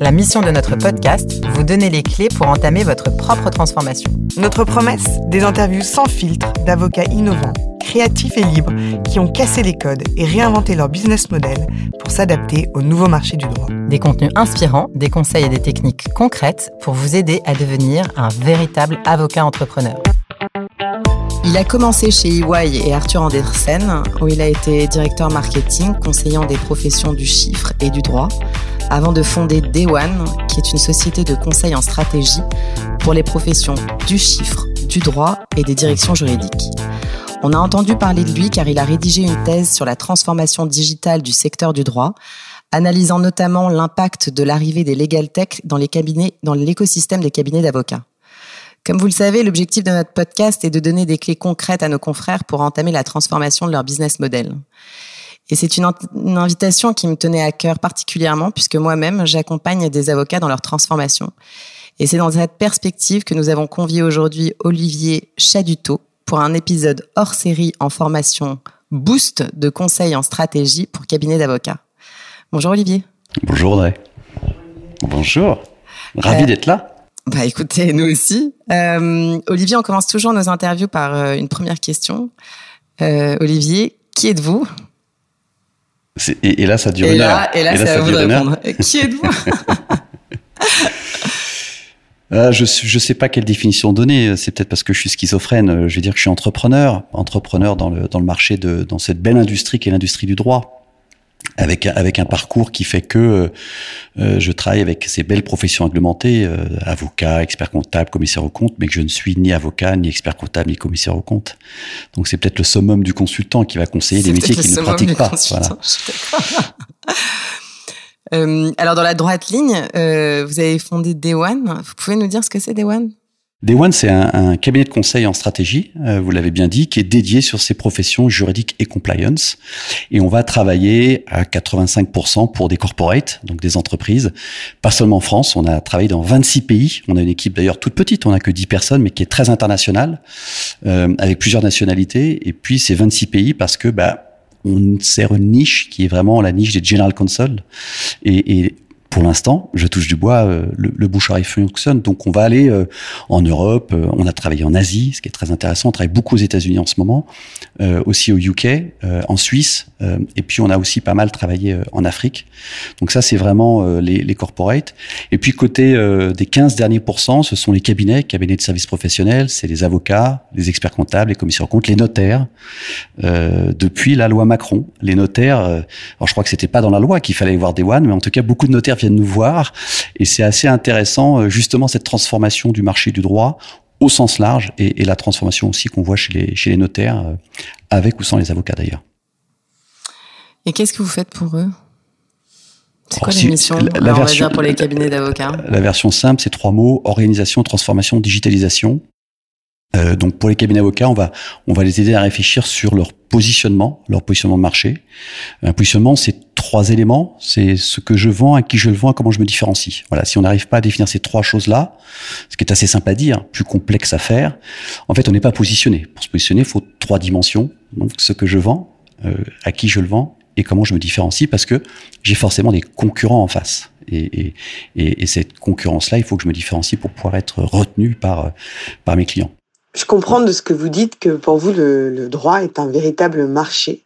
La mission de notre podcast, vous donner les clés pour entamer votre propre transformation. Notre promesse, des interviews sans filtre d'avocats innovants, créatifs et libres qui ont cassé les codes et réinventé leur business model pour s'adapter au nouveau marché du droit. Des contenus inspirants, des conseils et des techniques concrètes pour vous aider à devenir un véritable avocat entrepreneur. Il a commencé chez EY et Arthur Andersen, où il a été directeur marketing, conseillant des professions du chiffre et du droit, avant de fonder Day One, qui est une société de conseil en stratégie pour les professions du chiffre, du droit et des directions juridiques. On a entendu parler de lui car il a rédigé une thèse sur la transformation digitale du secteur du droit, analysant notamment l'impact de l'arrivée des legal tech dans les cabinets, dans l'écosystème des cabinets d'avocats. Comme vous le savez, l'objectif de notre podcast est de donner des clés concrètes à nos confrères pour entamer la transformation de leur business model. Et c'est une, invitation qui me tenait à cœur particulièrement puisque moi-même, j'accompagne des avocats dans leur transformation. Et c'est dans cette perspective que nous avons convié aujourd'hui Olivier Chaduto pour un épisode hors série en formation Boost de conseils en stratégie pour cabinet d'avocats. Bonjour Olivier. Bonjour Audrey. Bonjour. Ravi euh, d'être là. Bah écoutez, nous aussi. Euh, Olivier, on commence toujours nos interviews par euh, une première question. Olivier, qui êtes-vous? Et, là, ça dure et une là, heure. Et là, ça, vous répondre. Qui êtes-vous euh, je ne sais pas quelle définition donner. C'est peut-être parce que je suis schizophrène. Je vais dire que je suis entrepreneur, entrepreneur dans le dans le marché de dans cette belle industrie qui est l'industrie du droit avec avec un parcours qui fait que euh, euh, je travaille avec ces belles professions réglementées, euh, avocat, expert comptable, commissaire au compte, mais que je ne suis ni avocat, ni expert comptable, ni commissaire au compte. Donc c'est peut-être le summum du consultant qui va conseiller des métiers qu'il ne pratique pas. Voilà. euh, alors dans la droite ligne, vous avez fondé Day One. Vous pouvez nous dire ce que c'est Day One Day One, c'est un, un, cabinet de conseil en stratégie, euh, vous l'avez bien dit, qui est dédié sur ces professions juridiques et compliance. Et on va travailler à 85% pour des corporates, donc des entreprises, pas seulement en France. On a travaillé dans 26 pays. On a une équipe d'ailleurs toute petite, on n'a que 10 personnes, mais qui est très internationale, euh, avec plusieurs nationalités. Et puis ces 26 pays parce que bah, on sert une niche qui est vraiment la niche des general counsel. Et, et pour l'instant, je touche du bois, euh, le, le bouche fonctionne. Donc on va aller euh, en Europe, euh, on a travaillé en Asie, ce qui est très intéressant. On travaille beaucoup aux États-Unis en ce moment, aussi au UK, en Suisse, et puis on a aussi pas mal travaillé en Afrique. Donc ça, c'est vraiment les, les corporates. Et puis côté des 15 derniers pourcents, ce sont les cabinets, cabinets de services professionnels, c'est les avocats, les experts comptables, les commissaires de compte, les notaires. depuis la loi Macron, les notaires, alors je crois que c'était pas dans la loi qu'il fallait voir des one, mais en tout cas beaucoup de notaires viennent nous voir. Et c'est assez intéressant, euh, justement, cette transformation du marché du droit au sens large et, la transformation aussi qu'on voit chez les, chez les notaires, euh, avec ou sans les avocats d'ailleurs. Et qu'est-ce que vous faites pour eux? C'est quoi l'émission la, version pour les cabinets d'avocats? La version simple, c'est trois mots organisation, transformation, digitalisation. Euh, donc pour les cabinets d'avocats, on va on va les aider à réfléchir sur leur positionnement, leur positionnement de marché. Un positionnement, c'est trois éléments. C'est ce que je vends, à qui je le vends, comment je me différencie. Voilà. Si on n'arrive pas à définir ces trois choses-là, ce qui est assez simple à dire, plus complexe à faire, en fait, on n'est pas positionné. Pour se positionner, il faut trois dimensions. Donc, ce que je vends, euh, à qui je le vends, et comment je me différencie, parce que j'ai forcément des concurrents en face. Et, et, et, et cette concurrence-là, il faut que je me différencie pour pouvoir être retenu par, par mes clients. Je comprends de ce que vous dites que pour vous, le, droit est un véritable marché.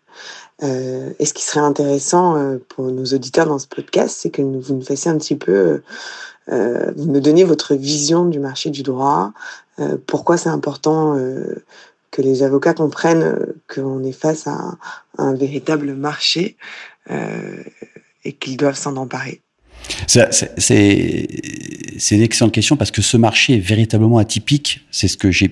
Euh, et ce qui serait intéressant euh, pour nos auditeurs dans ce podcast, c'est que vous nous fassiez un petit peu, euh, vous nous donniez votre vision du marché du droit, pourquoi c'est important que les avocats comprennent qu'on est face à un véritable marché et qu'ils doivent s'en emparer. C'est une excellente question parce que ce marché est véritablement atypique. C'est ce que j'ai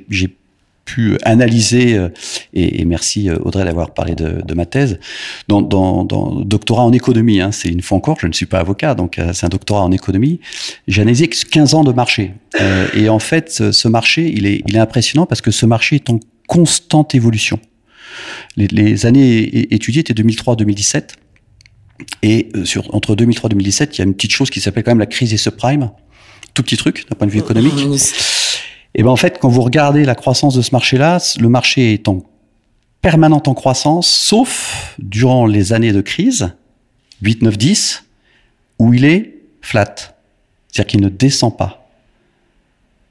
pu analyser, euh, et, et merci euh, Audrey d'avoir parlé de, de, ma thèse, dans, dans, dans doctorat en économie. Hein, c'est une fois encore, je ne suis pas avocat, donc euh, c'est un doctorat en économie. J'ai analysé 15 ans de marché. Euh, et en fait, ce marché, il est, il est impressionnant parce que ce marché est en constante évolution. Les, les années étudiées étaient 2003-2017. Et euh, sur, entre 2003 et 2017, il y a une petite chose qui s'appelle quand même la crise des subprimes. Tout petit truc d'un point de vue économique. Et ben en fait, quand vous regardez la croissance de ce marché-là, le marché est en permanente en croissance, sauf durant les années de crise, 8, 9, 10, où il est flat. C'est-à-dire qu'il ne descend pas.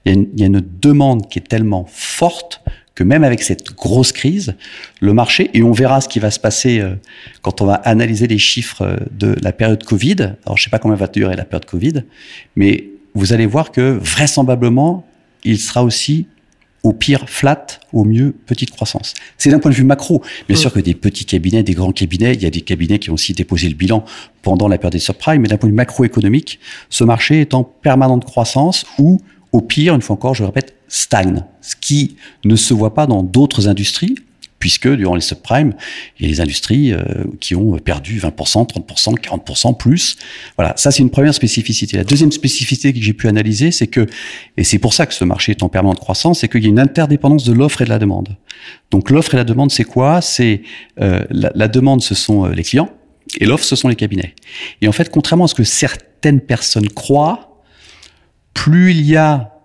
Il y, a une, il y, a une, demande qui est tellement forte que même avec cette grosse crise, le marché, et on verra ce qui va se passer euh, quand on va analyser les chiffres euh, de la période Covid. Alors, je sais pas combien va durer la période Covid, mais vous allez voir que vraisemblablement, il sera aussi au pire flat, au mieux petite croissance. C'est d'un point de vue macro. Bien mmh. sûr que des petits cabinets, des grands cabinets, il y a des cabinets qui ont aussi déposé le bilan pendant la période des subprimes, mais d'un point de vue macroéconomique, ce marché est en permanente croissance ou au pire, une fois encore, je le répète, stagne. Ce qui ne se voit pas dans d'autres industries, puisque durant les subprimes, il y a des industries euh, qui ont perdu 20%, 30%, 40% plus. Voilà, ça c'est une première spécificité. La deuxième spécificité que j'ai pu analyser, c'est que, et c'est pour ça que ce marché est en permanente croissance, c'est qu'il y a une interdépendance de l'offre et de la demande. Donc l'offre et la demande, c'est quoi? C'est euh, la, demande, ce sont euh, les clients, et l'offre, ce sont les cabinets. Et en fait, contrairement à ce que certaines personnes croient, plus il y a,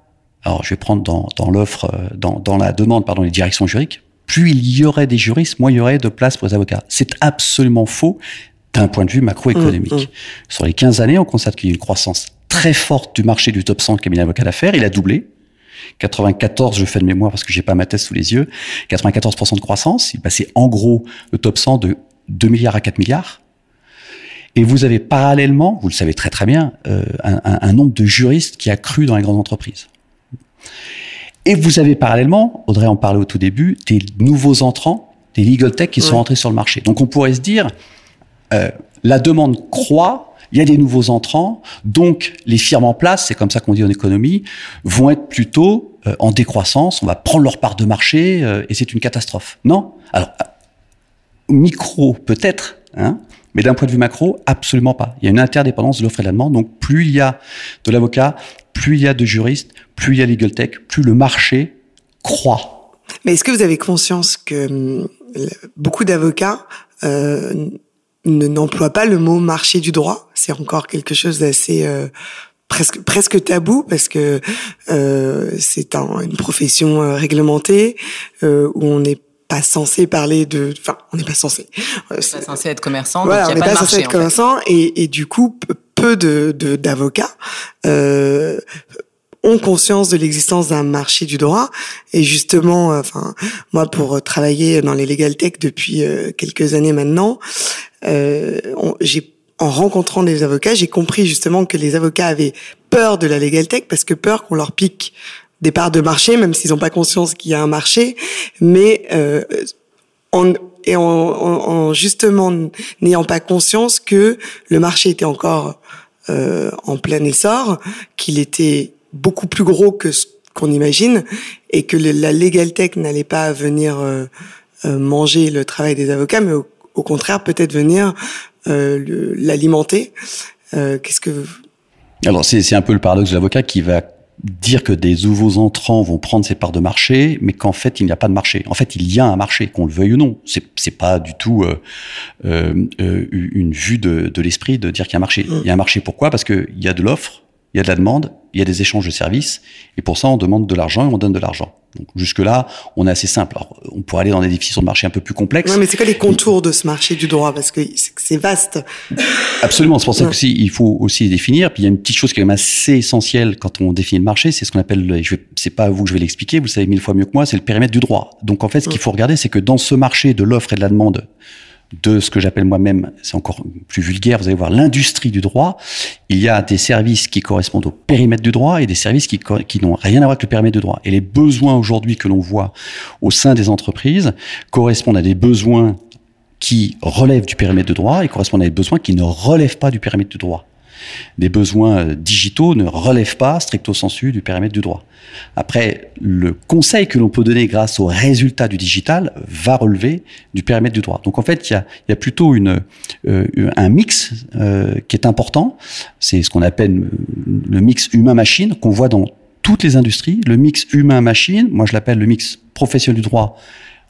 alors je vais prendre dans, dans l'offre, euh, dans, dans la demande, pardon, les directions juridiques, plus il y aurait des juristes, moins il y aurait de place pour les avocats. C'est absolument faux d'un point de vue macroéconomique. Mmh, mmh. Sur les 15 années, on constate qu'il y a une croissance très forte du marché du top 100 cabinet d'avocats d'affaires. Il a doublé. 94, je fais de mémoire parce que j'ai pas ma thèse sous les yeux. 94% de croissance. Il passait en gros le top 100 de 2 milliards à 4 milliards. Et vous avez parallèlement, vous le savez très très bien, euh, un, un, un, nombre de juristes qui a cru dans les grandes entreprises. Et vous avez parallèlement, Audrey en parlait au tout début, des nouveaux entrants, des legal tech qui ouais. sont entrés sur le marché. Donc on pourrait se dire, euh, la demande croît, il y a des nouveaux entrants, donc les firmes en place, c'est comme ça qu'on dit en économie, vont être plutôt euh, en décroissance, on va prendre leur part de marché euh, et c'est une catastrophe. Non? Alors, micro peut-être, hein, mais d'un point de vue macro, absolument pas. Il y a une interdépendance de l'offre et de la demande. Donc, plus il y a de l'avocat, plus il y a de juristes, plus il y a legal tech, plus le marché croît. Mais est-ce que vous avez conscience que hum, beaucoup d'avocats euh, ne n'emploient pas le mot marché du droit? C'est encore quelque chose d'assez euh, presque presque tabou parce que euh, c'est un, une profession euh, réglementée euh, où on est pas censé parler de, enfin, on n'est pas censé. On n'est pas censé être commerçant. Voilà, donc on n'est pas censé être commerçant et, et du coup, peu de d'avocats euh, ont conscience de l'existence d'un marché du droit et justement, enfin, moi pour travailler dans les legal tech depuis euh, quelques années maintenant, euh, j'ai en rencontrant des avocats, j'ai compris justement que les avocats avaient peur de la legal tech parce que peur qu'on leur pique des parts de marché, même s'ils n'ont pas conscience qu'il y a un marché, mais euh, en, et en, en, en justement n'ayant pas conscience que le marché était encore euh, en plein essor, qu'il était beaucoup plus gros que ce qu'on imagine, et que la legal tech n'allait pas venir euh, euh, manger le travail des avocats, mais au, au contraire peut-être venir euh, l'alimenter. Euh, qu'est-ce que alors c'est un peu le paradoxe de l'avocat qui va dire que des nouveaux entrants vont prendre ces parts de marché, mais qu'en fait il n'y a pas de marché. En fait, il y a un marché, qu'on le veuille ou non. C'est c'est pas du tout euh, euh, une vue de, de l'esprit de dire qu'il y a un marché. Il y a un marché pourquoi? Parce que il y a de l'offre, il y a de la demande, il y a des échanges de services, et pour ça on demande de l'argent et on donne de l'argent. Donc jusque-là, on est assez simple. Alors, on pourrait aller dans des définitions de marché un peu plus complexes. Ouais, mais c'est quoi les contours de ce marché du droit? Parce que c'est vaste. Absolument. C'est pour ça ouais. que il faut aussi définir. Puis il y a une petite chose qui est quand même assez essentielle quand on définit le marché, c'est ce qu'on appelle. Je c'est pas à vous que je vais l'expliquer. Vous le savez mille fois mieux que moi. C'est le périmètre du droit. Donc en fait, ce qu'il faut regarder, c'est que dans ce marché de l'offre et de la demande de ce que j'appelle moi-même, c'est encore plus vulgaire, vous allez voir l'industrie du droit, il y a des services qui correspondent au périmètre du droit et des services qui, qui n'ont rien à voir avec le périmètre du droit. Et les besoins aujourd'hui que l'on voit au sein des entreprises correspondent à des besoins qui relèvent du périmètre de droit et correspondent à des besoins qui ne relèvent pas du périmètre du droit des besoins euh, digitaux ne relèvent pas stricto sensu du périmètre du droit. Après, le conseil que l'on peut donner grâce aux résultats du digital va relever du périmètre du droit. Donc en fait, il y a, y a plutôt une, euh, un mix euh, qui est important. C'est ce qu'on appelle le mix humain-machine qu'on voit dans toutes les industries. Le mix humain-machine, moi je l'appelle le mix professionnel du droit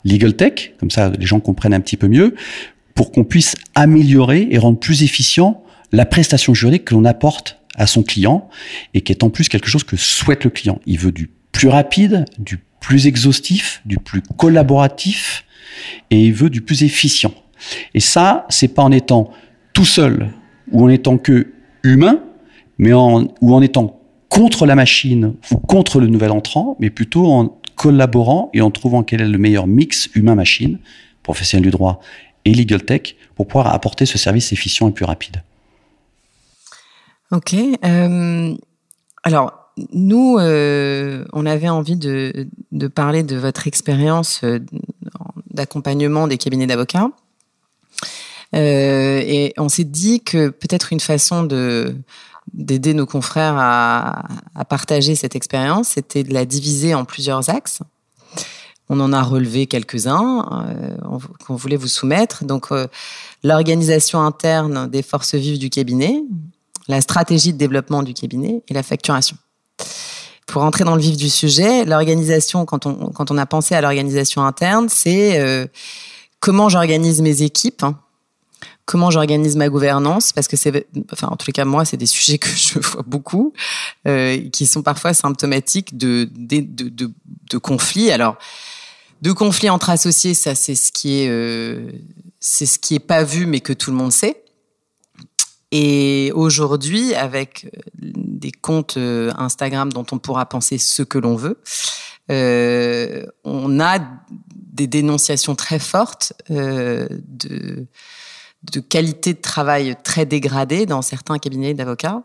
legal tech, comme ça les gens comprennent un petit peu mieux, pour qu'on puisse améliorer et rendre plus efficient la prestation juridique que l'on apporte à son client et qui est en plus quelque chose que souhaite le client. Il veut du plus rapide, du plus exhaustif, du plus collaboratif et il veut du plus efficient. Et ça, c'est pas en étant tout seul ou en étant que humain, mais en, ou en étant contre la machine ou contre le nouvel entrant, mais plutôt en collaborant et en trouvant quel est le meilleur mix humain-machine, professionnel du droit et legal tech, pour pouvoir apporter ce service efficient et plus rapide. Ok. Euh, alors, nous, euh, on avait envie de, parler de votre expérience euh, d'accompagnement des cabinets d'avocats. Et on s'est dit que peut-être une façon de d'aider nos confrères à, partager cette expérience, c'était de la diviser en plusieurs axes. On en a relevé quelques-uns qu'on voulait vous soumettre. Donc, l'organisation interne des forces vives du cabinet, la stratégie de développement du cabinet et la facturation. Pour entrer dans le vif du sujet, l'organisation, quand on, quand on a pensé à l'organisation interne, c'est euh, comment j'organise mes équipes, hein, comment j'organise ma gouvernance, parce que c'est, enfin en tous les cas moi, c'est des sujets que je vois beaucoup, euh, qui sont parfois symptomatiques de de, de, de, conflits. Alors de conflits entre associés, ça c'est ce qui est euh, c'est ce qui est pas vu, mais que tout le monde sait. Et aujourd'hui, avec euh, des comptes euh, Instagram dont on pourra penser ce que l'on veut, euh, on a des dénonciations très fortes de qualité de travail très dégradée dans certains cabinets d'avocats.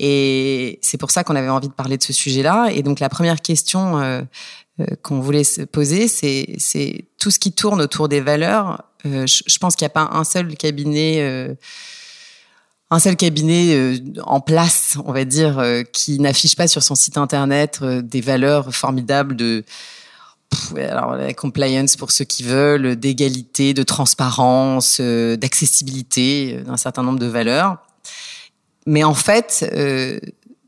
Et c'est pour ça qu'on avait envie de parler de ce sujet-là. Et donc la première question qu'on voulait se poser, c'est tout ce qui tourne autour des valeurs. Je, pense qu'il n'y a pas un seul cabinet, un seul cabinet euh, en place, on va dire, qui n'affiche pas sur son site internet des valeurs formidables de alors compliance pour ceux qui veulent, d'égalité, de transparence, euh, d'accessibilité euh, d'un certain nombre de valeurs. Mais en fait, euh,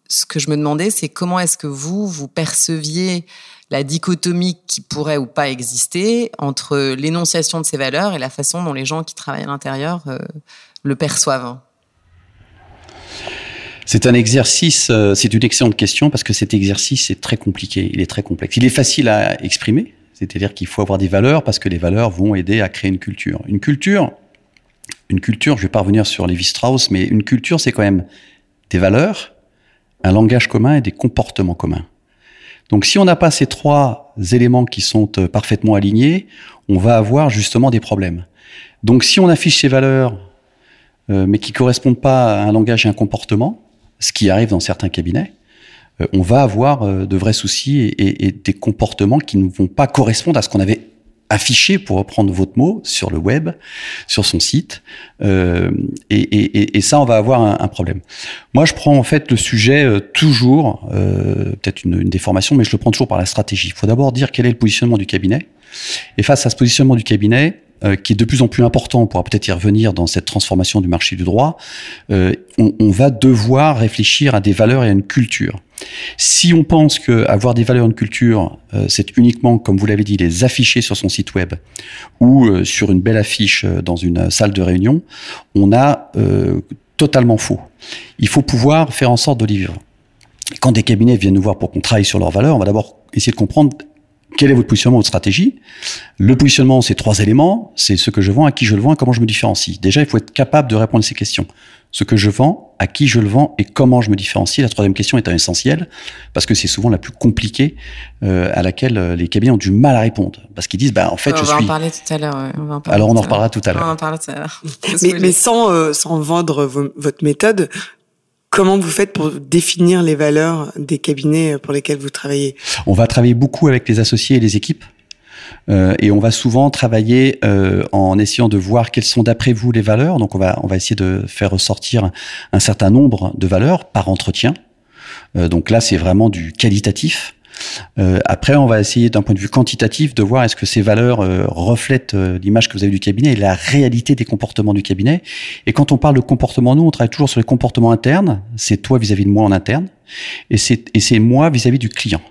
ce que je me demandais, c'est comment est-ce que vous, vous perceviez la dichotomie qui pourrait ou pas exister entre l'énonciation de ces valeurs et la façon dont les gens qui travaillent à l'intérieur le perçoivent? C'est un exercice, euh, c'est une excellente question parce que cet exercice est très compliqué, il est très complexe. Il est facile à exprimer, c'est-à-dire qu'il faut avoir des valeurs parce que les valeurs vont aider à créer une culture. Une culture, une culture, je vais pas revenir sur Lévi-Strauss, mais une culture, c'est quand même des valeurs, un langage commun et des comportements communs. Donc si on n'a pas ces trois éléments qui sont euh, parfaitement alignés, on va avoir justement des problèmes. Donc si on affiche ces valeurs, mais qui correspondent pas à un langage et un comportement, ce qui arrive dans certains cabinets, euh, on va avoir euh, de vrais soucis et, et, des comportements qui ne vont pas correspondre à ce qu'on avait affiché, pour reprendre votre mot, sur le web, sur son site. Euh, et, et, et, ça, on va avoir un, un, problème. Moi, je prends en fait le sujet euh, toujours, euh, peut-être une, une, déformation, mais je le prends toujours par la stratégie. Il faut d'abord dire quel est le positionnement du cabinet. Et face à ce positionnement du cabinet, euh, qui est de plus en plus important, on pourra peut-être y revenir dans cette transformation du marché du droit, euh, on, on, va devoir réfléchir à des valeurs et à une culture. Si on pense que avoir des valeurs et une culture, euh, c'est uniquement, comme vous l'avez dit, les afficher sur son site web ou euh, sur une belle affiche euh, dans une salle de réunion, on a totalement faux. Il faut pouvoir faire en sorte de les vivre. Quand des cabinets viennent nous voir pour qu'on travaille sur leurs valeurs, on va d'abord essayer de comprendre quel est votre positionnement, votre stratégie? Le positionnement, c'est trois éléments. C'est ce que je vends, à qui je le vends et comment je me différencie. Déjà, il faut être capable de répondre à ces questions. Ce que je vends, à qui je le vends et comment je me différencie. La troisième question est essentielle parce que c'est souvent la plus compliquée euh, à laquelle euh, les cabinets ont du mal à répondre. Parce qu'ils disent, bah, en fait, on je va suis... En parler tout à l'heure. Ouais. On va en parler Alors, on en reparlera tout à l'heure. On va en parler tout à l'heure. mais, mais sans, euh, sans vendre votre méthode, Comment vous faites pour définir les valeurs des cabinets pour lesquels vous travaillez? On va travailler beaucoup avec les associés et les équipes. Euh, et on va souvent travailler euh, en essayant de voir quelles sont d'après vous les valeurs. Donc on va on va essayer de faire ressortir un certain nombre de valeurs par entretien. Euh, donc là c'est vraiment du qualitatif. Euh, après, on va essayer d'un point de vue quantitatif de voir est-ce que ces valeurs euh, reflètent euh, l'image que vous avez du cabinet et la réalité des comportements du cabinet. Et quand on parle de comportement, nous, on travaille toujours sur les comportements internes. C'est toi vis-à-vis de moi en interne, et c'est et c'est moi vis-à-vis du client.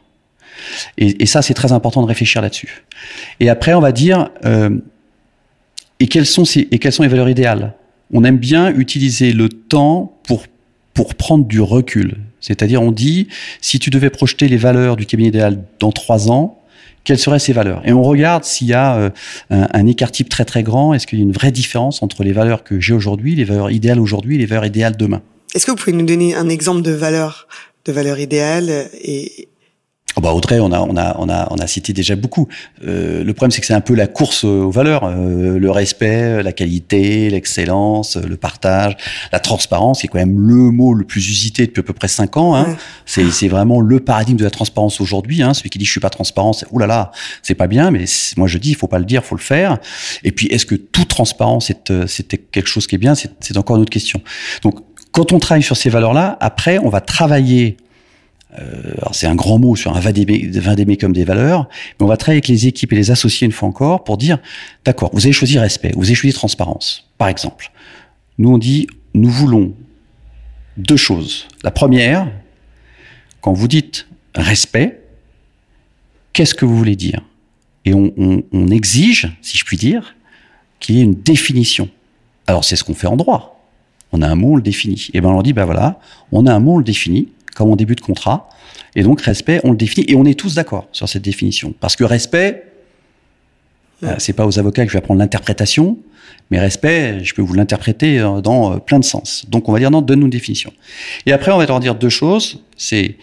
Et, et ça, c'est très important de réfléchir là-dessus. Et après, on va dire et quelles sont ces, et quelles sont les valeurs idéales? On aime bien utiliser le temps pour pour prendre du recul. C'est-à-dire, on dit, si tu devais projeter les valeurs du cabinet idéal dans trois ans, quelles seraient ces valeurs? Et on regarde s'il y a euh, un, un, écart type très très grand, est-ce qu'il y a une vraie différence entre les valeurs que j'ai aujourd'hui, les valeurs idéales aujourd'hui les valeurs idéales demain? Est-ce que vous pouvez nous donner un exemple de valeur, de valeur idéale et, Oh bah Audrey, on a, on a, on a, on a cité déjà beaucoup. Euh, le problème, c'est que c'est un peu la course aux valeurs, euh, le respect, la qualité, l'excellence, le partage, la transparence, qui est quand même le mot le plus usité depuis à peu près cinq ans. Hein. C'est, c'est vraiment le paradigme de la transparence aujourd'hui. Hein. Celui qui dit je suis pas transparent, c'est oulala, c'est pas bien. Mais moi je dis, il faut pas le dire, faut le faire. Et puis, est-ce que toute transparence, c'est, euh, c'était quelque chose qui est bien? C'est, c'est encore une autre question. Donc, quand on travaille sur ces valeurs-là, après, on va travailler c'est un grand mot sur un comme des valeurs, mais on va travailler avec les équipes et les associés une fois encore pour dire, d'accord, vous avez choisi respect, vous avez choisi transparence, par exemple. Nous, on dit, nous voulons deux choses. La première, quand vous dites respect, qu'est-ce que vous voulez dire? Et on, on, on, exige, si je puis dire, qu'il y ait une définition. Alors c'est ce qu'on fait en droit. On a un mot, on le définit. Et ben on leur dit, ben voilà, on a un mot, on le définit comme en début de contrat. Et donc, respect, on le définit. Et on est tous d'accord sur cette définition. Parce que respect, euh, c'est pas aux avocats que je vais apprendre l'interprétation, mais respect, je peux vous l'interpréter euh, dans euh, plein de sens. Donc, on va dire non, donne-nous une définition. Et après, on va leur dire deux choses. C'est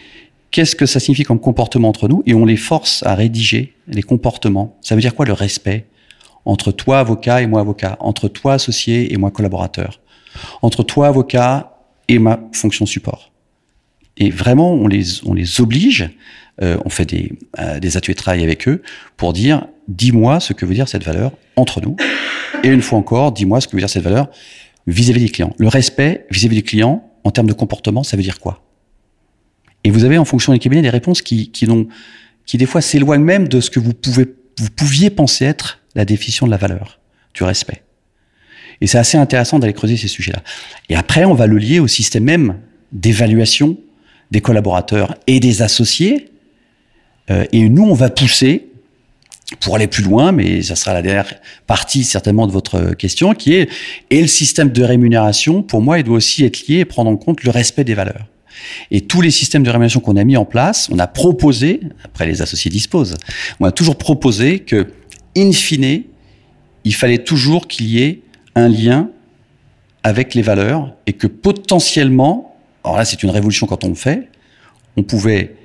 qu'est-ce que ça signifie comme comportement entre nous, et on les force à rédiger les comportements. Ça veut dire quoi le respect? Entre toi avocat et moi avocat, entre toi associé et moi collaborateur, entre toi avocat et ma fonction support. Et vraiment, on les, on les oblige, euh, on fait des, euh, des ateliers de travail avec eux pour dire, dis-moi ce que veut dire cette valeur entre nous. Et une fois encore, dis-moi ce que veut dire cette valeur vis-à-vis des clients. Le respect vis-à-vis des clients, en termes de comportement, ça veut dire quoi? Et vous avez en fonction des cabinets des réponses qui, qui, qui des fois s'éloignent même de ce que vous, pouvez, vous pouviez penser être la définition de la valeur, du respect. Et c'est assez intéressant d'aller creuser ces sujets-là. Et après, on va le lier au système même d'évaluation des collaborateurs et des associés. Euh, et nous, on va pousser pour aller plus loin, mais ça sera la dernière partie certainement de votre question, qui est et le système de rémunération, pour moi, il doit aussi être lié et prendre en compte le respect des valeurs. Et tous les systèmes de rémunération qu'on a mis en place, on a proposé, après les associés disposent, on a toujours proposé que, in fine, il fallait toujours qu'il y ait un lien avec les valeurs et que potentiellement, alors là c'est une révolution quand on le fait, on pouvait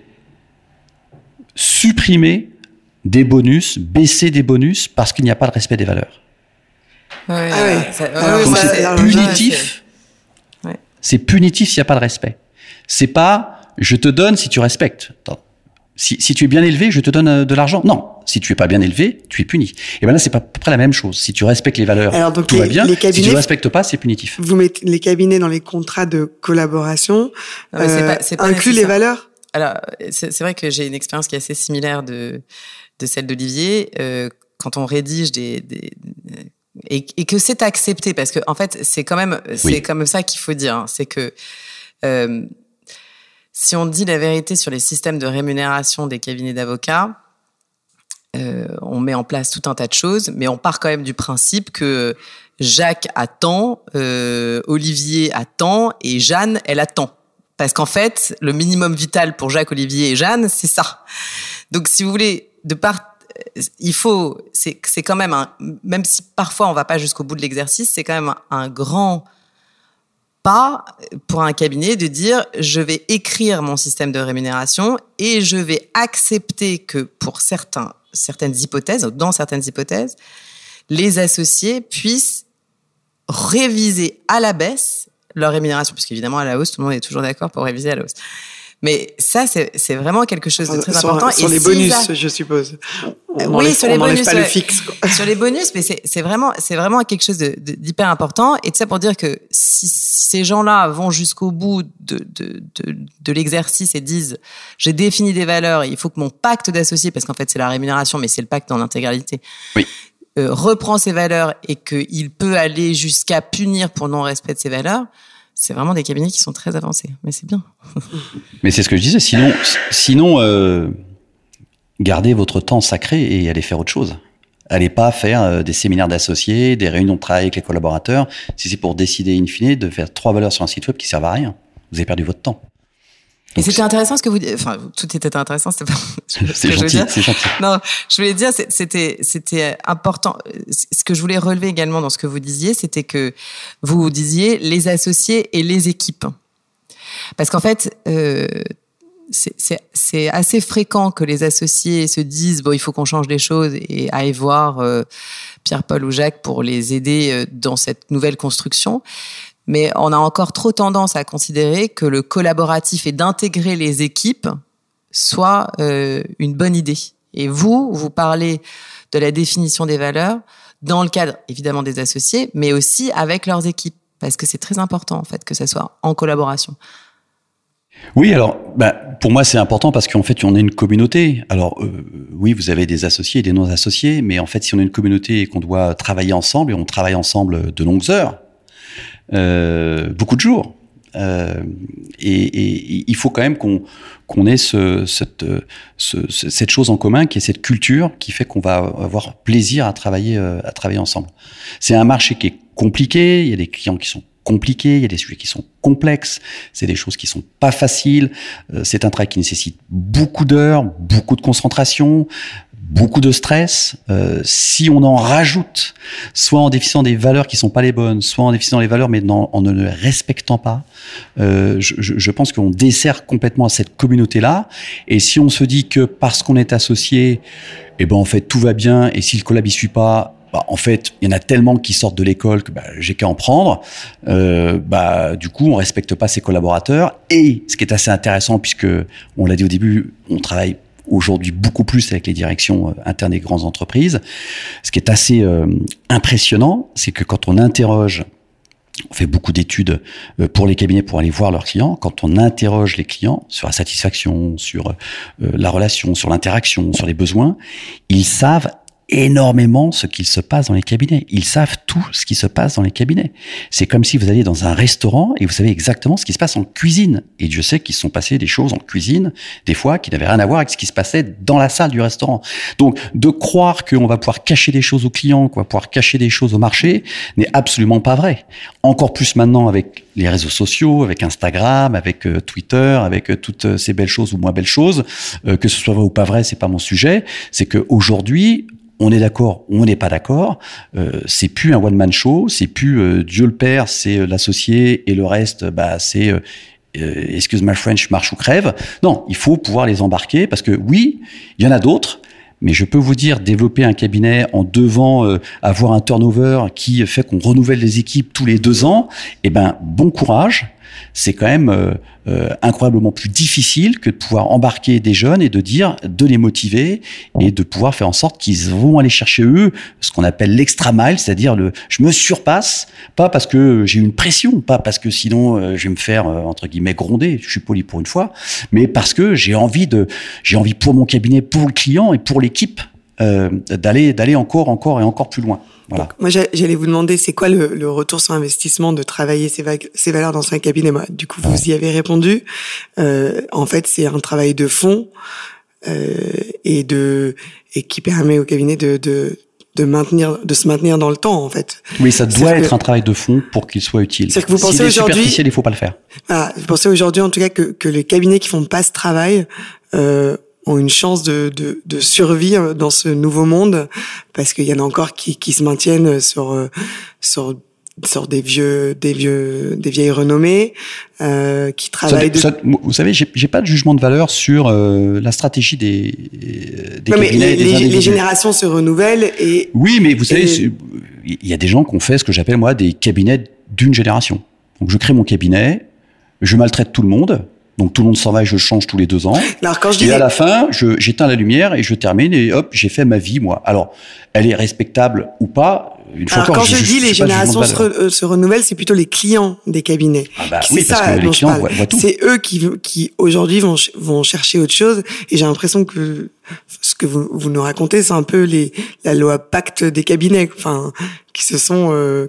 supprimer des bonus, baisser des bonus parce qu'il n'y a pas de respect des valeurs. Ouais, ah c'est punitif. C'est punitif s'il n'y a pas de respect. C'est pas je te donne si tu respectes. Si, si, tu es bien élevé, je te donne euh, de l'argent. Non, si tu es pas bien élevé, tu es puni. Et ben là, c'est pas à peu près la même chose. Si tu respectes les valeurs, Alors donc tout va bien. Les cabinets, si tu ne respectes pas, c'est punitif. Vous mettez les cabinets dans les contrats de collaboration, euh, pas, pas inclut les valeurs Alors, c'est vrai que j'ai une expérience qui est assez similaire de, de celle d'Olivier. Euh, quand on rédige des, des et, et, que c'est accepté, parce que en fait, c'est quand même, c'est comme ça qu'il faut dire. Hein. c'est que euh, si on dit la vérité sur les systèmes de rémunération des cabinets d'avocats, euh, on met en place tout un tas de choses, mais on part quand même du principe que Jacques attend, euh, Olivier attend et Jeanne, elle attend. Parce qu'en fait, le minimum vital pour Jacques, Olivier et Jeanne, c'est ça. Donc, si vous voulez, de part, il faut, c'est quand même un, même si parfois on va pas jusqu'au bout de l'exercice, c'est quand même un grand pas pour un cabinet de dire je vais écrire mon système de rémunération et je vais accepter que pour certains, certaines hypothèses, dans certaines hypothèses, les associés puissent réviser à la baisse leur rémunération, puisqu'évidemment à la hausse, tout le monde est toujours d'accord pour réviser à la hausse. Mais ça, c'est vraiment quelque chose de très important. Sur les bonus, je suppose. On oui, sur les bonus. Pas le fixe, sur les bonus, mais c'est vraiment, c'est vraiment quelque chose d'hyper important. Et tout ça pour dire que si, ces gens-là vont jusqu'au bout de, de, de, de l'exercice et disent, j'ai défini des valeurs, il faut que mon pacte d'associé, parce qu'en fait c'est la rémunération, mais c'est le pacte dans l'intégralité. Oui. Euh, reprend ses valeurs et qu'il peut aller jusqu'à punir pour non-respect de ses valeurs, c'est vraiment des cabinets qui sont très avancés. Mais c'est bien. mais c'est ce que je disais. Sinon, sinon euh, gardez votre temps sacré et allez faire autre chose. Allez pas faire des séminaires d'associés, des réunions de travail avec les collaborateurs, si c'est pour décider in fine de faire trois valeurs sur un site web qui servent à rien. Vous avez perdu votre temps. Et c'était intéressant ce que vous dites. Enfin, tout était intéressant. C'est gentil, c'est gentil. Non, je voulais dire, c'était, c'était important. Ce que je voulais relever également dans ce que vous disiez, c'était que vous disiez les associés et les équipes. Parce qu'en fait, euh, c'est assez fréquent que les associés se disent bon, il faut qu'on change les choses et aillent voir euh, Pierre-Paul ou Jacques pour les aider euh, dans cette nouvelle construction mais on a encore trop tendance à considérer que le collaboratif et d'intégrer les équipes soit euh, une bonne idée. Et vous, vous parlez de la définition des valeurs dans le cadre évidemment des associés, mais aussi avec leurs équipes, parce que c'est très important en fait que ça soit en collaboration. Oui, alors bah, pour moi c'est important parce qu'en fait on est une communauté. Alors euh, oui, vous avez des associés et des non associés, mais en fait si on est une communauté et qu'on doit travailler ensemble et on travaille ensemble de longues heures, beaucoup de jours. Euh, et, il faut quand même qu'on ait ce, cette, ce, cette chose en commun qui est cette culture qui fait qu'on va avoir plaisir à travailler euh, à travailler ensemble. C'est un marché qui est compliqué, il y a des clients qui sont compliqués, il y a des sujets qui sont complexes, c'est des choses qui sont pas faciles, euh, c'est un travail qui nécessite beaucoup d'heures, beaucoup de concentration, beaucoup de stress. Euh, si on en rajoute, soit en définissant des valeurs qui sont pas les bonnes, soit en définissant les valeurs mais en ne les respectant pas, euh, je, je, pense qu'on dessert complètement cette communauté-là. Et si on se dit que parce qu'on est associé, eh ben en fait tout va bien, et si le collab y suit pas, bah, en fait, il y en a tellement qui sortent de l'école que bah, j'ai qu'à en prendre. Euh, bah, du coup, on respecte pas ses collaborateurs. Et ce qui est assez intéressant, puisque on l'a dit au début, on travaille aujourd'hui beaucoup plus avec les directions euh, internes des grandes entreprises. Ce qui est assez euh, impressionnant, c'est que quand on interroge on fait beaucoup d'études euh, pour les cabinets pour aller voir leurs clients. Quand on interroge les clients sur la satisfaction, sur la relation, sur l'interaction, sur les besoins, ils savent énormément ce qu'il se passe dans les cabinets. Ils savent tout ce qui se passe dans les cabinets. C'est comme si vous alliez dans un restaurant et vous savez exactement ce qui se passe en cuisine. Et je sais qu'ils sont passés des choses en cuisine, des fois, qui n'avaient rien à voir avec ce qui se passait dans la salle du restaurant. Donc, de croire qu'on va pouvoir cacher des choses aux clients, qu'on va pouvoir cacher des choses au marché, n'est absolument pas vrai. Encore plus maintenant avec les réseaux sociaux, avec Instagram, avec euh, Twitter, avec euh, toutes euh, ces belles choses ou moins belles choses, que ce soit vrai ou pas vrai, c'est pas mon sujet. C'est qu'aujourd'hui, on est d'accord ou on n'est pas d'accord. Euh, c'est plus un one man show, c'est plus euh, Dieu le père, c'est euh, l'associé et le reste, bah c'est euh, excuse my French, marche ou crève. Non, il faut pouvoir les embarquer parce que oui, il y en a d'autres. Mais je peux vous dire, développer un cabinet en devant avoir un turnover qui fait qu'on renouvelle les équipes tous les deux ans, eh ben bon courage c'est quand même euh, euh, incroyablement plus difficile que de pouvoir embarquer des jeunes et de dire, de les motiver et de pouvoir faire en sorte qu'ils vont aller chercher eux ce qu'on appelle l'extra mile, c'est-à-dire le je me surpasse, pas parce que j'ai une pression, pas parce que sinon euh, je vais me faire entre guillemets gronder, je suis poli pour une fois, mais parce que j'ai envie de j'ai envie pour mon cabinet, pour le client et pour l'équipe d'aller d'aller encore encore et encore plus loin moi, j'allais vous demander, c'est quoi le, retour sur investissement de travailler ces, ces valeurs dans un cabinet? Du coup, vous y avez répondu. Euh, en fait, c'est un travail de fond euh, et de et qui permet au cabinet de, de de maintenir, de se maintenir dans le temps, en fait. Oui, ça doit être un travail de fond pour qu'il soit utile. C'est que vous pensez aujourd'hui, il faut pas le faire. Ah, vous pensez aujourd'hui, en tout cas, que, que les cabinets qui font pas ce travail euh, ont une chance de, de, de survie dans ce nouveau monde parce qu'il y en a encore qui, qui se maintiennent sur euh, sur sur des vieux des vieux des vieilles renommées euh, qui travaillent vous savez j'ai pas de jugement de valeur sur euh, la stratégie des des cabinets les, des les, les, générations se renouvellent et oui mais vous savez il y a des gens qui ont fait ce que j'appelle moi des cabinets d'une génération. Donc je crée mon cabinet je maltraite tout le monde donc tout le monde s'en va et je change tous les deux ans. Alors, quand je et à la fin, j'éteins la lumière et je termine et hop, j'ai fait ma vie moi. Alors, elle est respectable ou pas? Une fois Alors, quand je, dis les générations se, euh, se, renouvellent, c'est plutôt les clients des cabinets. Ah bah, oui, parce ça que les clients voient, tout. C'est eux qui, qui aujourd'hui vont, vont chercher autre chose. Et j'ai l'impression que ce que vous, vous nous racontez, c'est un peu les, la loi pacte des cabinets, enfin, qui se sont euh,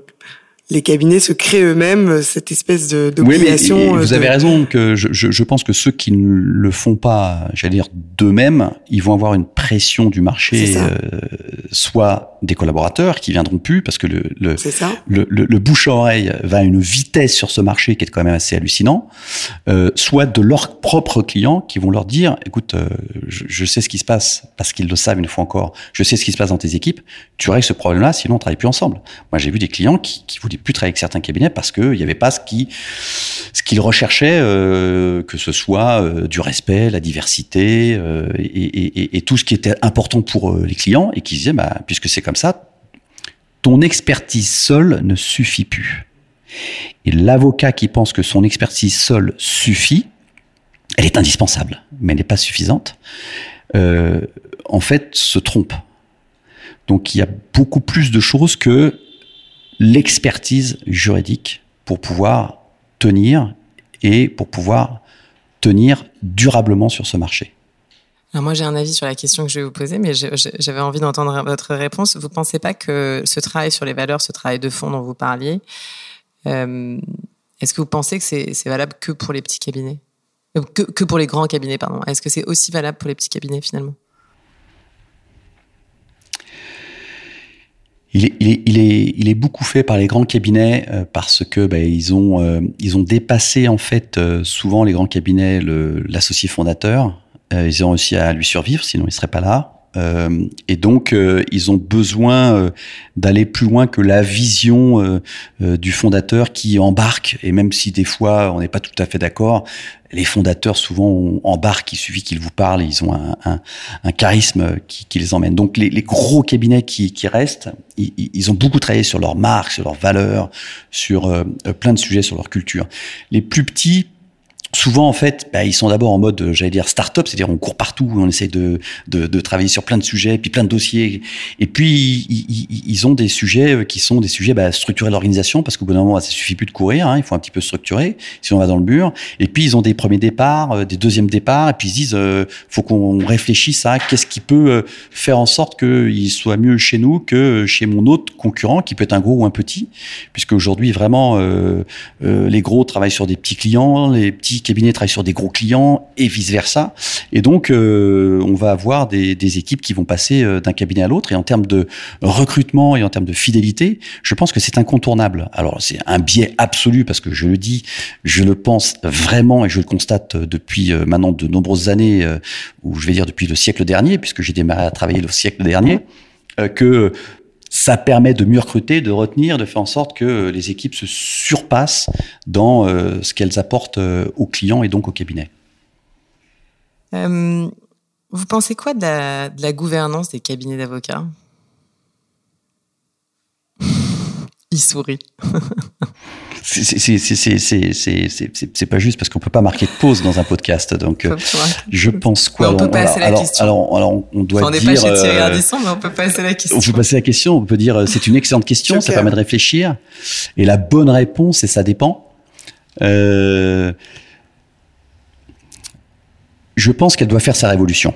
les cabinets se créent eux-mêmes cette espèce de. Oui, vous avez raison que je, je, je, pense que ceux qui ne le font pas, j'allais dire d'eux-mêmes, ils vont avoir une pression du marché, euh, soit des collaborateurs qui viendront plus parce que le le, le, le, le bouche à oreille va à une vitesse sur ce marché qui est quand même assez hallucinant, euh, soit de leurs propres clients qui vont leur dire, écoute, euh, je, je, sais ce qui se passe parce qu'ils le savent une fois encore, je sais ce qui se passe dans tes équipes, tu règles ce problème-là, sinon on travaille plus ensemble. Moi j'ai vu des clients qui, qui voulaient plus travailler avec certains cabinets parce qu'il n'y avait pas ce qui ce qu'ils recherchaient, euh, que ce soit euh, du respect, la diversité euh, et, tout ce qui était important pour les clients et qui disaient, bah, puisque c'est comme ça, ton expertise seule ne suffit plus. Et l'avocat qui pense que son expertise seule suffit, elle est indispensable, mais elle n'est pas suffisante, en fait, se trompe. Donc il y a beaucoup plus de choses que l'expertise juridique pour pouvoir tenir et pour pouvoir tenir durablement sur ce marché. Alors moi, j'ai un avis sur la question que je vais vous poser, mais j'avais envie d'entendre votre réponse. Vous ne pensez pas que ce travail sur les valeurs, ce travail de fond dont vous parliez, euh, est-ce que vous pensez que c'est valable que pour les petits cabinets? Euh, que, que, pour les grands cabinets, pardon. Est-ce que c'est aussi valable pour les petits cabinets finalement? Il est, il, est, il, est, il est beaucoup fait par les grands cabinets euh, parce que bah, ils ont euh, ils ont dépassé en fait euh, souvent les grands cabinets l'associé fondateur. ils ont aussi à lui survivre, sinon il serait pas là. Euh, et donc, euh, ils ont besoin euh, d'aller plus loin que la vision du fondateur qui embarque. Et même si des fois on n'est pas tout à fait d'accord, les fondateurs souvent embarquent. Il suffit qu'ils vous parlent. ils ont un, un, un charisme qui, qui, les emmène. Donc, les, les gros cabinets qui, qui restent, ils, ils, ont beaucoup travaillé sur leur marque, sur leurs valeurs, sur plein de sujets, sur leur culture. Les plus petits souvent en fait, bah, ils sont d'abord en mode, j'allais dire start-up, c'est-à-dire on court partout, on essaie de, de, de, travailler sur plein de sujets, puis plein de dossiers, et puis ils, ils ont des sujets euh, qui sont des sujets bah, structurer l'organisation, parce qu'au bout d'un moment, ça suffit plus de courir, hein, il faut un petit peu structurer, si on va dans le mur. Et puis ils ont des premiers départs, euh, des deuxièmes départs, et puis ils se disent, euh, faut qu'on réfléchisse à qu'est-ce qui peut euh, faire en sorte qu'il soit mieux chez nous que chez mon autre concurrent, qui peut être un gros ou un petit, puisque aujourd'hui vraiment euh, les gros travaillent sur des petits clients, les petits cabinets travaillent sur des gros clients et vice versa. Et donc, euh, on va avoir des, des, équipes qui vont passer euh, d'un cabinet à l'autre. Et en termes de recrutement et en termes de fidélité, je pense que c'est incontournable. Alors, c'est un biais absolu parce que je le dis, je le pense vraiment et je le constate depuis euh, maintenant de nombreuses années, ou je vais dire depuis le siècle dernier, puisque j'ai démarré à travailler le siècle dernier, que ça permet de mieux recruter, de retenir, de faire en sorte que les équipes se surpassent dans euh, ce qu'elles apportent euh, aux clients et donc au cabinet. Euh, vous pensez quoi de la gouvernance des cabinets d'avocats? Il sourit. c'est pas juste parce qu'on peut pas marquer de pause dans un podcast. Donc, euh, je pense quoi On peut passer la question. Alors, alors, on doit enfin, on dire. On n'est pas chez Thierry Ardisson, mais on peut passer la question. On peut passer la question. On peut dire euh, c'est une excellente question. ça permet de réfléchir. Et la bonne réponse, c'est ça dépend. Euh, je pense qu'elle doit faire sa révolution.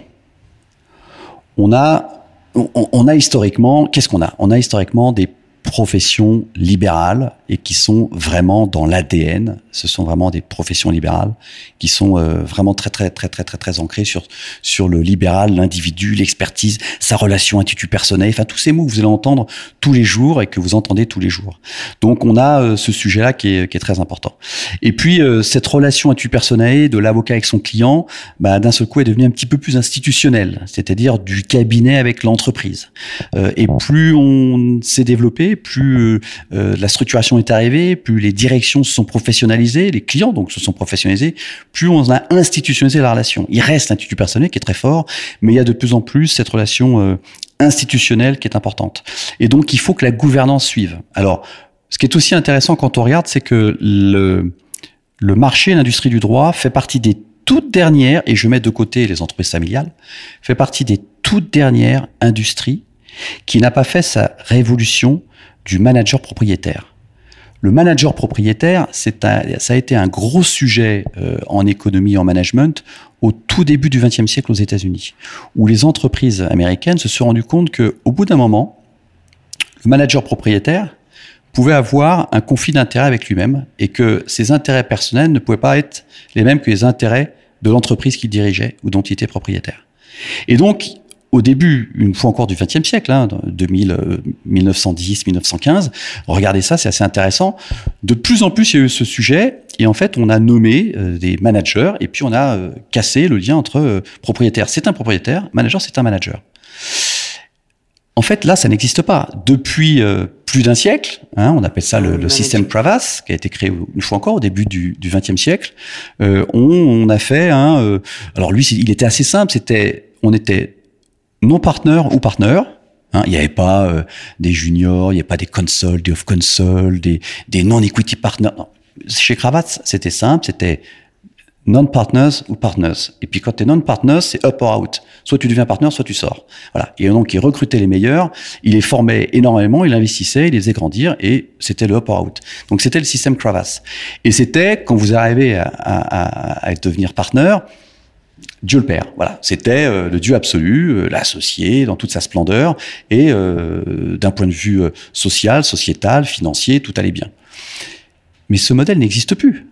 On a, on, on a historiquement, qu'est-ce qu'on a? On a historiquement des professions libérales et qui sont vraiment dans l'ADN. Ce sont vraiment des professions libérales qui sont euh, vraiment très très très très très très ancrées sur sur le libéral, l'individu, l'expertise, sa relation attitude personnelle, enfin tous ces mots que vous allez entendre tous les jours et que vous entendez tous les jours. Donc on a euh, ce sujet-là qui est, qui est très important. Et puis euh, cette relation attitude personnelle de l'avocat avec son client, bah, d'un seul coup est devenue un petit peu plus institutionnelle, c'est-à-dire du cabinet avec l'entreprise. Euh, et plus on s'est développé, plus euh, la structuration est arrivée, plus les directions se sont professionnalisées, les clients donc se sont professionnalisés, plus on a institutionnalisé la relation. Il reste l'institut personnel qui est très fort, mais il y a de plus en plus cette relation euh, institutionnelle qui est importante. Et donc il faut que la gouvernance suive. Alors, ce qui est aussi intéressant quand on regarde, c'est que le, le marché, l'industrie du droit fait partie des toutes dernières, et je mets de côté les entreprises familiales, fait partie des toutes dernières industries qui n'a pas fait sa révolution du manager propriétaire. Le manager propriétaire, c'est un, ça a été un gros sujet euh, en économie et en management au tout début du XXe siècle aux États-Unis, où les entreprises américaines se sont rendues compte que, au bout d'un moment, le manager propriétaire pouvait avoir un conflit d'intérêts avec lui-même et que ses intérêts personnels ne pouvaient pas être les mêmes que les intérêts de l'entreprise qu'il dirigeait ou dont il était propriétaire. Et donc, au début, une fois encore du XXe siècle, hein, 2000, 1910, 1915, regardez ça, c'est assez intéressant. De plus en plus, il y a eu ce sujet, et en fait, on a nommé euh, des managers, et puis on a euh, cassé le lien entre euh, propriétaire, c'est un propriétaire, manager, c'est un manager. En fait, là, ça n'existe pas. Depuis plus d'un siècle, hein, on appelle ça le, le système Pravas, qui a été créé une fois encore au début du XXe siècle. on, on, a fait, hein, alors lui, il était assez simple. C'était, on était non partenaire ou partenaire. Hein, il n'y avait pas euh, des juniors, il n'y avait pas des consoles, des off-consoles, des, des non-equity partners. Chez Cravats, c'était simple, c'était non-partners ou partners. Et puis quand tu es non-partners, c'est up or out. Soit tu deviens partenaire, soit tu sors. Voilà. Et donc il recrutait les meilleurs, il les formait énormément, il investissait, il les faisait grandir, et c'était le up or out. Donc c'était le système Cravats. Et c'était, quand vous arrivez à, à, à devenir partenaire, Dieu le Père. Voilà, c'était euh, le Dieu absolu, euh, l'associé dans toute sa splendeur, et euh, d'un point de vue social, sociétal, financier, tout allait bien. Mais ce modèle n'existe plus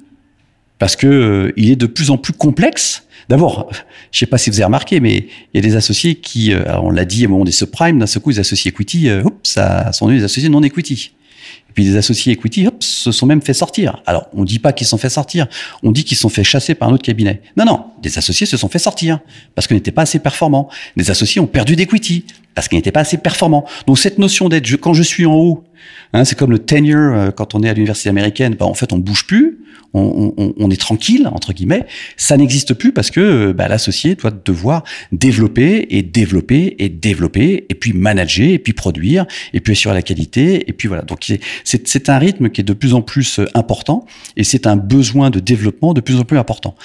parce que il est de plus en plus complexe. D'abord, je sais pas si vous avez remarqué, mais il y a des associés qui, on l'a dit au moment des subprimes, d'un seul coup, les associés equity, hop, ça sont des associés non equity puis des associés equity, se sont même fait sortir. Alors, on dit pas qu'ils se sont fait sortir, on dit qu'ils se sont fait chasser par un autre cabinet. Non, non, des associés se sont fait sortir parce qu'ils n'étaient pas assez performants. Des associés ont perdu d'equity parce qu'ils n'étaient pas assez performants. Donc cette notion d'être, quand je suis en haut, hein, c'est comme le tenure euh, quand on est à l'université américaine, bah, en fait on bouge plus, on, on, on, est tranquille entre guillemets. Ça n'existe plus parce que euh, bah, l'associé doit devoir développer et développer et développer et puis manager et puis produire et puis assurer la qualité et puis voilà. Donc c'est un rythme qui est de plus en plus euh, important et c'est un besoin de développement de plus en plus important.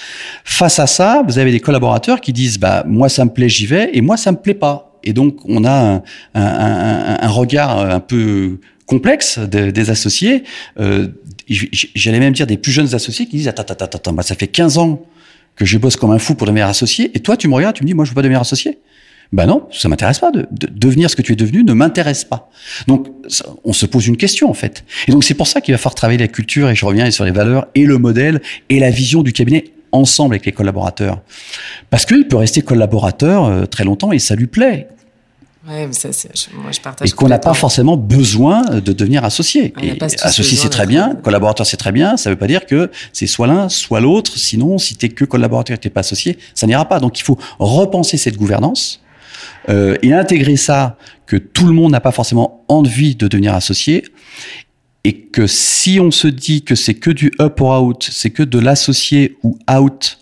Face à ça, vous avez des collaborateurs qui disent bah moi ça me plaît j'y vais et moi ça me plaît pas et donc, on a un, regard un peu complexe des associés. Euh, J'allais même dire des plus jeunes associés qui disent attends, attends, attends, attends, ça fait 15 ans que je bosse comme un fou pour devenir associé, et toi, tu me regardes, tu me dis, moi, je veux pas devenir associé. Ben non, ça m'intéresse pas. De, devenir ce que tu es devenu ne m'intéresse pas. Donc, on se pose une question en fait. Et donc, c'est pour ça qu'il va falloir travailler la culture. Et je reviens sur les valeurs et le modèle et la vision du cabinet ensemble avec les collaborateurs. Parce qu'il peut rester collaborateur euh, très longtemps et ça lui plaît. Ouais, mais ça, moi, je partage. Et qu'on n'a pas forcément besoin de devenir associé. et associé, c'est très bien. Collaborateur, c'est très bien. Ça ne veut pas dire que c'est soit l'un, soit l'autre. Sinon, si t'es que collaborateur et que t'es pas associé, ça n'ira pas. Donc, il faut repenser cette gouvernance euh, et intégrer ça que tout le monde n'a pas forcément envie de devenir associé et que si on se dit que c'est que du up or out, c'est que de l'associé ou out,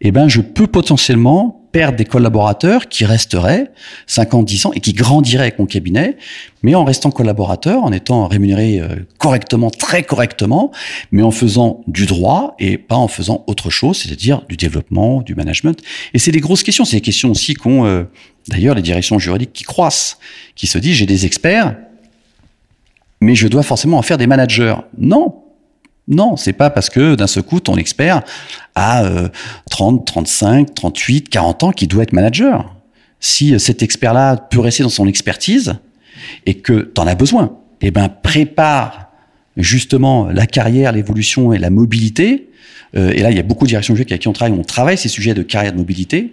eh ben je peux potentiellement perdre des collaborateurs qui resteraient 50, 10 ans et qui grandiraient avec mon cabinet, mais en restant collaborateur, en étant rémunéré euh, correctement, très correctement, mais en faisant du droit et pas en faisant autre chose, c'est-à-dire du développement, du management. Et c'est des grosses questions. C'est des questions aussi qu'ont euh, d'ailleurs les directions juridiques qui croissent, qui se disent j'ai des experts, mais je dois forcément en faire des managers. Non, non, c'est pas parce que d'un seul coup ton expert a 30, 35, 38, 40 ans qu'il doit être manager. Si euh, cet expert-là peut rester dans son expertise et que tu en as besoin, eh ben prépare justement la carrière, l'évolution et la mobilité. Euh, et là, il y a beaucoup de directions juridiques avec qui on travaille. On travaille ces sujets de carrière de mobilité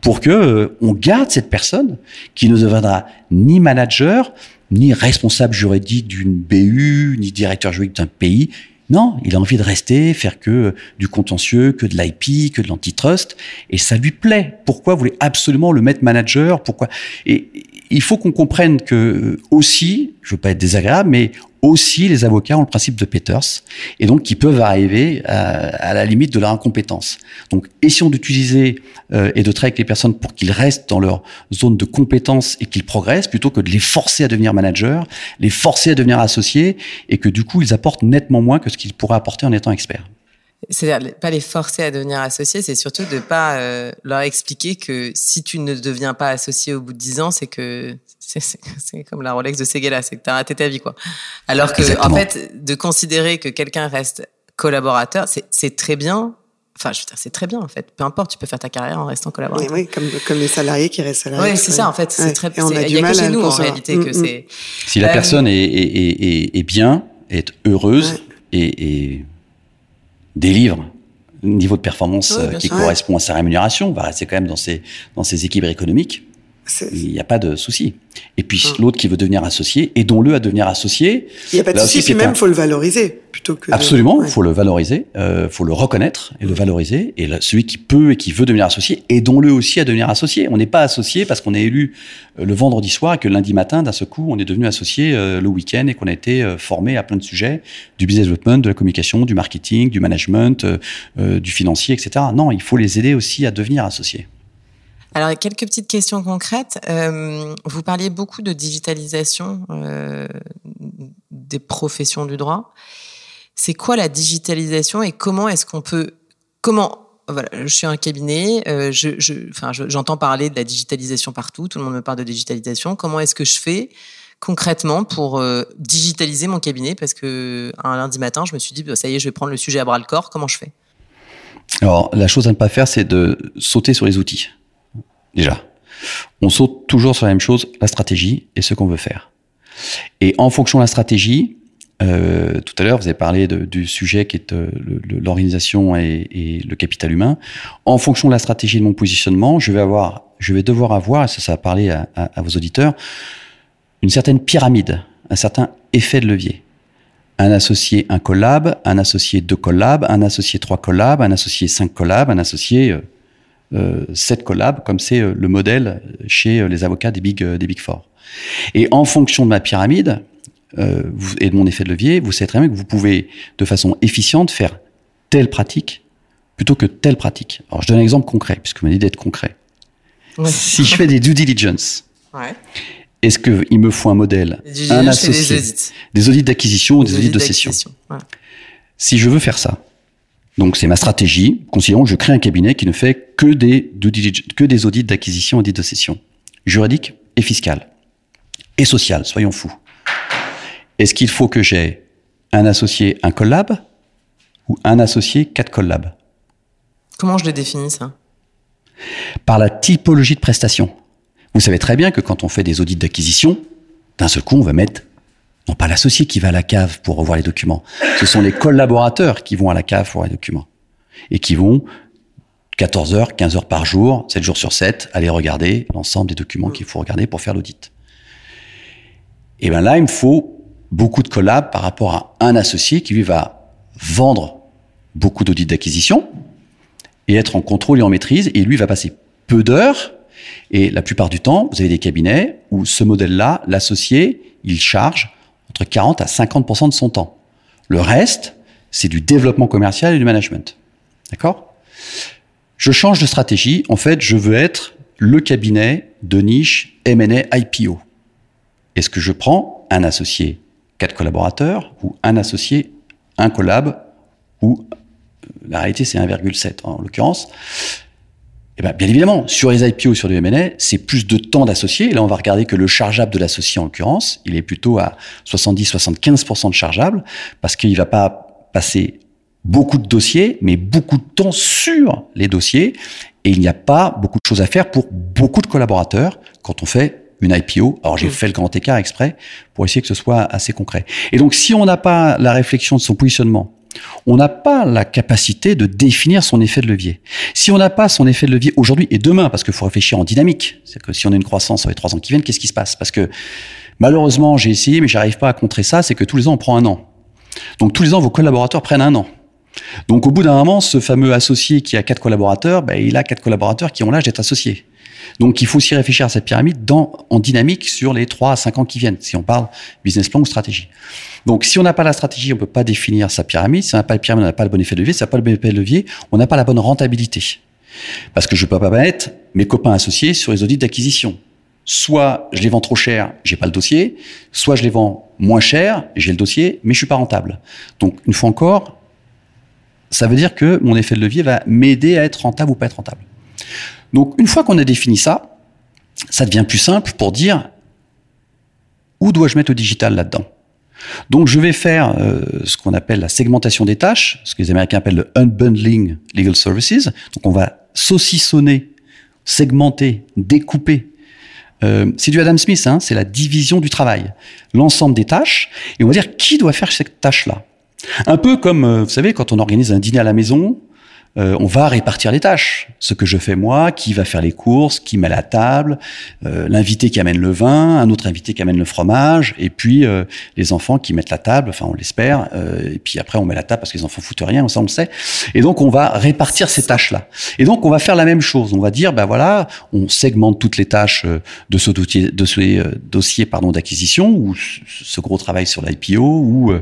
pour que euh, on garde cette personne qui ne deviendra ni manager, ni responsable juridique d'une BU, ni directeur juridique d'un pays. Non, il a envie de rester, faire que du contentieux, que de l'IP, que de l'antitrust, et ça lui plaît. Pourquoi vous absolument le mettre manager? Pourquoi? Et il faut qu'on comprenne que aussi, je veux pas être désagréable, mais aussi les avocats ont le principe de Peters et donc qui peuvent arriver à, la limite de leur incompétence. Donc essayons d'utiliser euh, et de travailler avec les personnes pour qu'ils restent dans leur zone de compétence et qu'ils progressent plutôt que de les forcer à devenir manager, les forcer à devenir associés et que du coup ils apportent nettement moins que ce qu'ils pourraient apporter en étant experts. C'est-à-dire pas les forcer à devenir associés, c'est surtout de pas euh, leur expliquer que si tu ne deviens pas associé au bout de 10 ans, c'est que c'est comme la Rolex de Seguela, c'est que tu as raté ta vie quoi. Alors que en fait, de considérer que quelqu'un reste collaborateur, c'est très bien. Enfin, je veux dire, c'est très bien en fait. Peu importe, tu peux faire ta carrière en restant collaborateur. Oui, comme, comme les salariés qui restent salariés. Oui, c'est ça en fait. Ouais. Très, il y a que chez nous en réalité que mm, mm. c'est. Si la euh, personne est, est, est, est bien, est heureuse et, et délivre un niveau de performance euh, qui sûr. correspond à sa rémunération, va rester quand même dans ses, dans ses équilibres économiques, il n'y a pas de souci. Et puis Hum. l'autre qui veut devenir associé, aidons-le à devenir associé. Il n'y a pas de souci, puis même, un- faut le valoriser plutôt que. Absolument, il Ouais. faut le valoriser, euh, faut le reconnaître et le valoriser. Et celui qui peut et qui veut devenir associé, aidons-le aussi à devenir associé. On n'est pas associé parce qu'on est élu euh, le vendredi soir et que lundi matin, d'un seul coup, on est devenu associé euh, le week-end et qu'on a été euh, formé à plein de sujets, du business development, de la communication, du marketing, du management, du financier, etc. Non, il faut les aider aussi à devenir associés. Alors, quelques petites questions concrètes. Euh, vous parliez beaucoup de digitalisation euh, des professions du droit. C'est quoi la digitalisation et comment est-ce qu'on peut... Comment... Voilà, je suis un cabinet, euh, je, enfin, je- j'entends parler de la digitalisation partout, tout le monde me parle de digitalisation. Comment est-ce que je fais concrètement pour digitaliser mon cabinet? Parce que un lundi matin, je me suis dit, bah, ça y est, je vais prendre le sujet à bras le corps. Comment je fais? Alors, la chose à ne pas faire, c'est de sauter sur les outils. Déjà. On saute toujours sur la même chose, la stratégie et ce qu'on veut faire. Et en fonction de la stratégie, euh, tout à l'heure, vous avez parlé du sujet qui est euh, l'organisation et, le capital humain. En fonction de la stratégie de mon positionnement, je vais avoir, je vais devoir avoir, et ça, ça va parler à vos auditeurs, une certaine pyramide, un certain effet de levier. Un associé un collab, un associé deux collabs, un associé trois collabs, un associé cinq collabs, un associé euh, euh, sept collabs, comme c'est euh, le modèle chez euh, les avocats des big des big four. Et en fonction de ma pyramide et de mon effet de levier, vous savez très bien que vous pouvez de façon efficiente faire telle pratique plutôt que telle pratique. Alors je donne un exemple concret puisque vous m'avez dit d'être concret. Ouais. Si je fais des due diligence, Ouais. est-ce qu'il me faut un modèle, un associé, des audits d'acquisition ou des audits de cession. Si je veux faire ça, donc c'est ma stratégie, considérons que je crée un cabinet qui ne fait que des, que audits d'acquisition, audits de cession, juridique et fiscal, et social, soyons fous. Est-ce qu'il faut que j'ai un associé, un collab, ou un associé, quatre collabs? Comment je le définis ça? Par la typologie de prestation. Vous savez très bien que quand on fait des audits d'acquisition, d'un seul coup, on va mettre non pas l'associé qui va à la cave pour revoir les documents, ce sont les collaborateurs qui vont à la cave pour les documents. Et qui vont 14 heures, 15 heures par jour, 7 jours sur 7, aller regarder l'ensemble des documents qu'il faut regarder pour faire l'audit. Et ben là, il me faut beaucoup de collabs par rapport à un associé qui lui va vendre beaucoup d'audits d'acquisition et être en contrôle et en maîtrise et lui va passer peu d'heures. Et la plupart du temps, vous avez des cabinets où ce modèle-là, l'associé, il charge entre 40 à 50% de son temps. Le reste, c'est du développement commercial et du management. D'accord? Je change de stratégie. En fait, je veux être le cabinet de niche M&A IPO. Est-ce que je prends un associé, quatre collaborateurs, ou un associé, un collab, ou euh, la réalité c'est 1,7 en l'occurrence? Eh ben, bien évidemment, sur les IPO, sur le M&A, c'est plus de temps d'associés. Et là, on va regarder que le chargeable de l'associé, en l'occurrence, il est plutôt à 70-75% de chargeable, parce qu'il va pas passer beaucoup de dossiers, mais beaucoup de temps sur les dossiers. Et il n'y a pas beaucoup de choses à faire pour beaucoup de collaborateurs quand on fait une IPO. Alors, j'ai Mm. fait le grand écart exprès pour essayer que ce soit assez concret. Et donc, si on n'a pas la réflexion de son positionnement, on n'a pas la capacité de définir son effet de levier. Si on n'a pas son effet de levier aujourd'hui et demain, parce qu'il faut réfléchir en dynamique, c'est que si on a une croissance sur les trois ans qui viennent, qu'est-ce qui se passe? Parce que malheureusement, j'ai essayé, mais j'arrive pas à contrer ça, c'est que tous les ans, on prend un an. Donc tous les ans, vos collaborateurs prennent un an. Donc au bout d'un moment, ce fameux associé qui a quatre collaborateurs, ben, il a quatre collaborateurs qui ont l'âge d'être associés. Donc il faut aussi réfléchir à cette pyramide dans, en dynamique sur les 3 à 5 ans qui viennent, si on parle business plan ou stratégie. Donc si on n'a pas la stratégie, on peut pas définir sa pyramide. Si on n'a pas la pyramide, on n'a pas le bon effet de levier. Si on n'a pas le bon effet de levier, on n'a pas la bonne rentabilité. Parce que je peux pas mettre mes copains associés sur les audits d'acquisition. Soit je les vends trop cher, j'ai pas le dossier, soit je les vends moins cher, j'ai le dossier, mais je suis pas rentable. Donc une fois encore, ça veut dire que mon effet de levier va m'aider à être rentable ou pas être rentable. Donc une fois qu'on a défini ça, ça devient plus simple pour dire où dois-je mettre le digital là-dedans? Donc je vais faire euh, ce qu'on appelle la segmentation des tâches, ce que les Américains appellent le unbundling legal services. Donc on va saucissonner, segmenter, découper euh, c'est du Adam Smith, hein, c'est la division du travail, l'ensemble des tâches, et on va dire qui doit faire cette tâche-là? Un peu comme, euh, vous savez, quand on organise un dîner à la maison, euh, on va répartir les tâches. Ce que je fais moi, qui va faire les courses, qui met la table, euh, l'invité qui amène le vin, un autre invité qui amène le fromage, et puis euh, les enfants qui mettent la table, enfin on l'espère, et puis après on met la table parce que les enfants foutent rien, ça on le sait. Et donc on va répartir ces tâches-là. Et donc on va faire la même chose. On va dire, ben voilà, on segmente toutes les tâches de ce dossier, de ce dossier pardon d'acquisition ou ce gros travail sur l'IPO ou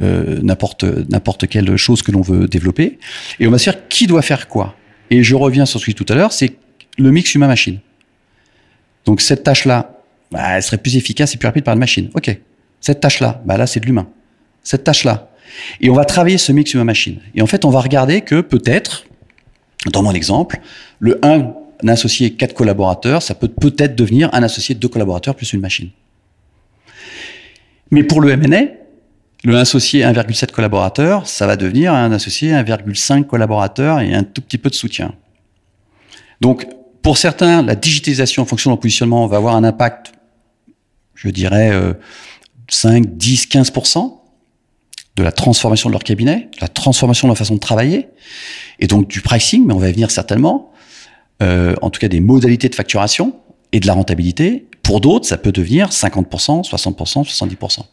n'importe n'importe quelle chose que l'on veut développer, et on va se dire qui doit faire quoi Et je reviens sur ce que tout à l'heure, c'est le mix humain-machine. Donc cette tâche-là, bah, elle serait plus efficace et plus rapide par une machine. Ok. Cette tâche-là, bah là c'est de l'humain. Cette tâche-là. Et on va travailler ce mix humain-machine. Et en fait, on va regarder que peut-être, dans mon exemple, le 1, un associé 4 collaborateurs, ça peut peut-être devenir un associé de 2 collaborateurs plus une machine. Mais pour le M&A, le associé 1,7 collaborateurs, ça va devenir un associé 1,5 collaborateurs et un tout petit peu de soutien. Donc, pour certains, la digitalisation en fonction de leur positionnement va avoir un impact, je dirais, 5, 10, 15% de la transformation de leur cabinet, de la transformation de leur façon de travailler, et donc du pricing, mais on va y venir certainement, euh, en tout cas des modalités de facturation et de la rentabilité. Pour d'autres, ça peut devenir 50%, 60%, 70%.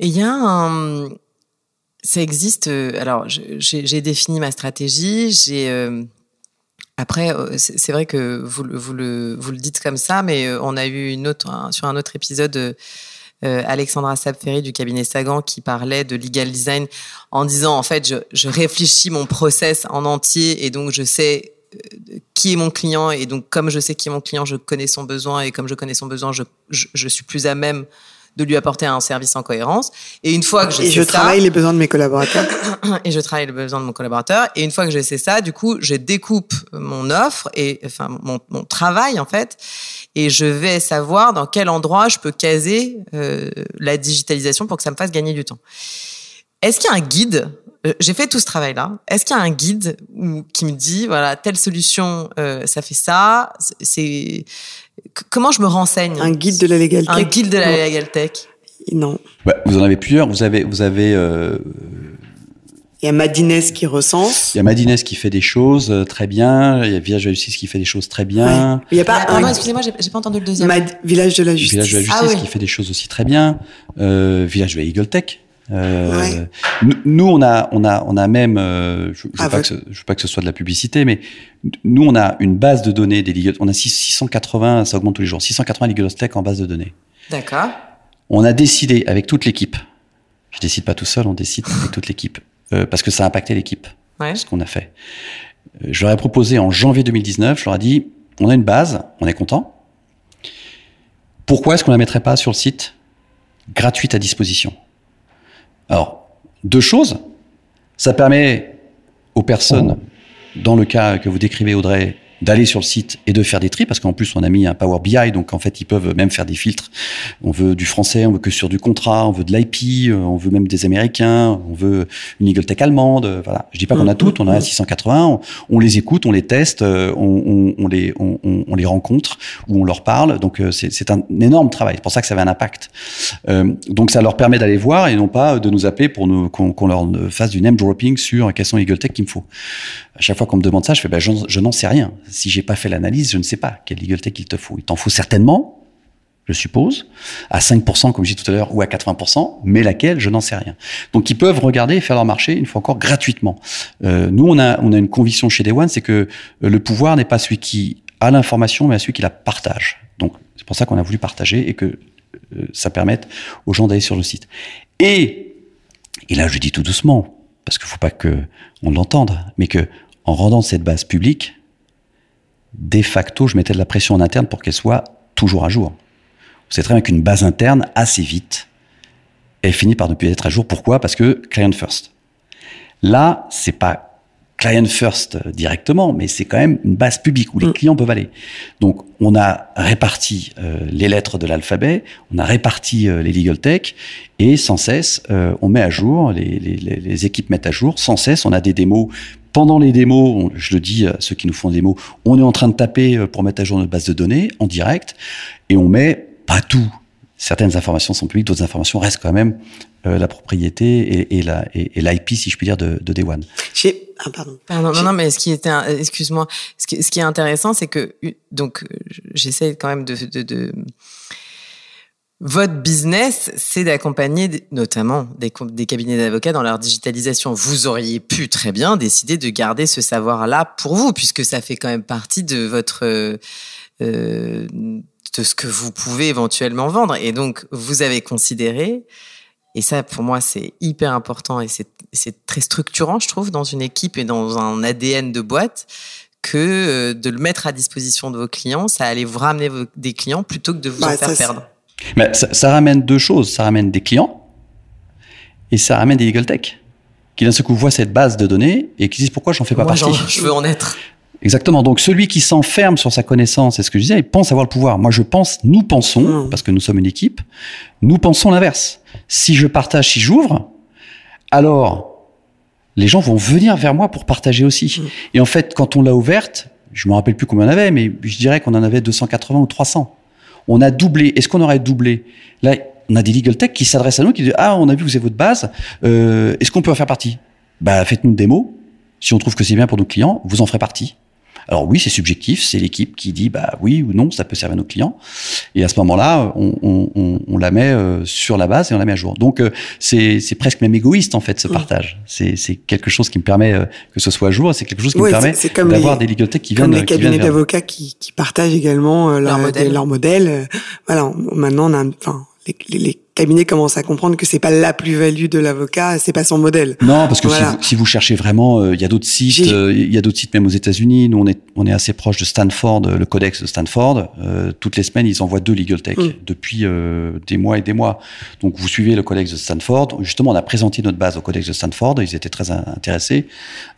Et il y a un. Ça existe. Euh, alors, j'ai défini ma stratégie. J'ai. Euh, après, euh, c'est vrai que vous, vous, le, dites comme ça, mais on a eu une autre, sur un autre épisode Alexandra Sapferi du cabinet Sagan qui parlait de legal design en disant en fait, je, réfléchis mon process en entier et donc je sais qui est mon client et donc comme je sais qui est mon client, je connais son besoin et comme je connais son besoin, je suis plus à même de lui apporter un service en cohérence. Et une fois que je et je travaille les besoins de mes collaborateurs. et je travaille les besoins de mon collaborateur. Et une fois que je sais ça, du coup, je découpe mon offre et enfin mon, mon travail en fait, et je vais savoir dans quel endroit je peux caser euh, la digitalisation pour que ça me fasse gagner du temps. Est-ce qu'il y a un guide euh, J'ai fait tout ce travail-là. Est-ce qu'il y a un guide qui me dit voilà telle solution, euh, ça fait ça. C'est comment je me renseigne Un guide de la legal tech. Un guide de la legal tech. Non. Bah, vous en avez plusieurs. Vous avez, vous avez. Euh... Il y a Madines qui recense. Il y a Madines qui fait des choses euh, très bien. Il y a Village de la Justice qui fait des choses très bien. Il y a pas. Ah, excusez-moi, j'ai pas entendu le deuxième. Village de la Justice. Village de la Justice ah qui fait des choses aussi très bien. Euh, Village de la Eagle Tech. Euh, Nous, on a, on a, on a même. Euh, je, je, veux pas que ce, je veux pas que ce soit de la publicité, mais nous, on a une base de données des legal. On a 680, ça augmente tous les jours. 680 legal tech en base de données. D'accord. On a décidé avec toute l'équipe. Je décide pas tout seul, on décide avec toute l'équipe euh, parce que ça a impacté l'équipe. Ouais. Ce qu'on a fait. Je leur ai proposé en janvier 2019. Je leur ai dit, on a une base, on est content. Pourquoi est-ce qu'on la mettrait pas sur le site gratuite à disposition? Alors, deux choses. Ça permet aux personnes, dans le cas que vous décrivez, Audrey, d'aller sur le site et de faire des tris parce qu'en plus on a mis un Power BI donc en fait ils peuvent même faire des filtres. On veut du français, on veut que sur du contrat, on veut de l'IP, euh, on veut même des Américains, on veut une Eagle Tech allemande. Euh, voilà, je dis pas qu'on a mm, toutes, on a 680, mm. on, les écoute, on les teste, euh, on, on, les on, on, les rencontre ou on leur parle. Donc c'est un énorme travail. C'est pour ça que ça avait un impact. Euh, donc ça leur permet d'aller voir et non pas de nous appeler pour nous qu'on leur fasse du name dropping sur quelles sont Eagle Tech qu'il me faut. À chaque fois qu'on me demande ça, je fais ben, je, je n'en sais rien si j'ai pas fait l'analyse, je ne sais pas quelle legal tech il te faut. Il t'en faut certainement, je suppose, à 5%, comme je disais tout à l'heure, ou à 80%, mais laquelle, je n'en sais rien. Donc, ils peuvent regarder et faire leur marché, une fois encore, gratuitement. Euh, nous, on a, on a une conviction chez Day One, c'est que euh, le pouvoir n'est pas celui qui a l'information, mais celui qui la partage. Donc, c'est pour ça qu'on a voulu partager et que euh, ça permette aux gens d'aller sur le site. Et, et là, je dis tout doucement, parce qu'il faut pas que on l'entende, mais que en rendant cette base publique, de facto, je mettais de la pression en interne pour qu'elle soit toujours à jour. C'est très bien qu'une base interne, assez vite, elle finit par ne plus être à jour. Pourquoi? Parce que client first. Là, c'est pas client first directement, mais c'est quand même une base publique où les Mm. clients peuvent aller. Donc, on a réparti euh, les lettres de l'alphabet, on a réparti euh, les legal tech, et sans cesse, euh, on met à jour, les- les équipes mettent à jour, sans cesse, on a des démos. Pendant les démos, on- je le dis à ceux qui nous font des démos, on est en train de taper euh, pour mettre à jour notre base de données en direct, et on met pas tout. Certaines informations sont publiques, d'autres informations restent quand même euh, la propriété et, et la et, et l'IP, si je puis dire, de, de Day One. J'ai- Ah, pardon. Pardon, non, non, mais ce qui était, un- excuse-moi, ce qui, ce qui est intéressant, c'est que, donc, euh, j'essaie quand même de, de, de- votre business, c'est d'accompagner notamment des, cabinets d'avocats dans leur digitalisation. Vous auriez pu très bien décider de garder ce savoir-là pour vous, puisque ça fait quand même partie de votre, euh, de ce que vous pouvez éventuellement vendre. Et donc, vous avez considéré, et ça, pour moi, c'est hyper important et c'est très structurant, je trouve, dans une équipe et dans un ADN de boîte, que euh, de le mettre à disposition de vos clients, ça allait vous ramener vos- des clients plutôt que de vous Bah, en faire ça, perdre. Mais ça, ça ramène deux choses. Ça ramène des clients et ça ramène des legal tech qui d'un seul coup voient cette base de données et qui disent pourquoi j'en fais pas Moi, partie. je veux en être. Exactement. Donc celui qui s'enferme sur sa connaissance, c'est ce que je disais, il pense avoir le pouvoir. Moi, je pense, nous pensons, Mm. parce que nous sommes une équipe, nous pensons l'inverse. Si je partage, si j'ouvre, alors les gens vont venir vers moi pour partager aussi. Mm. Et en fait, quand on l'a ouverte, je me rappelle plus combien on en avait, mais je dirais qu'on en avait 280 ou 300. On a doublé. Est-ce qu'on aurait doublé Là, on a des legal tech qui s'adressent à nous, qui disent ah, on a vu vous avez votre base. euh, Est-ce qu'on peut en faire partie? Bah, faites-nous une démo. Si on trouve que c'est bien pour nos clients, vous en ferez partie. Alors oui, c'est subjectif, c'est l'équipe qui dit bah oui ou non, ça peut servir à nos clients. Et à ce moment-là, on, on, on, on la met euh, sur la base et on la met à jour. Donc euh, c'est c'est presque même égoïste en fait ce Mm. partage. C'est c'est quelque chose qui me permet euh, que ce soit à jour. C'est quelque chose qui Ouais, me permet comme d'avoir les- des legal tech qui Comme viennent les qui viennent cabinets d'avocats qui, qui partagent également euh, Leur leur, modèle. leur modèle. Voilà, maintenant on a, un- enfin, les, les- les cabinets commencent à comprendre que c'est pas la plus-value de l'avocat, c'est pas son modèle. Non, parce que Voilà. si, vous, si vous cherchez vraiment, euh, il y a d'autres sites, euh, il y a d'autres sites même aux États-Unis. Nous, on est, on est assez proche de Stanford, euh, le codex de Stanford. Euh, toutes les semaines, ils envoient deux legal tech Mm. depuis des mois et des mois. Donc, vous suivez le codex de Stanford. Justement, on a présenté notre base au codex de Stanford. Ils étaient très in- intéressés.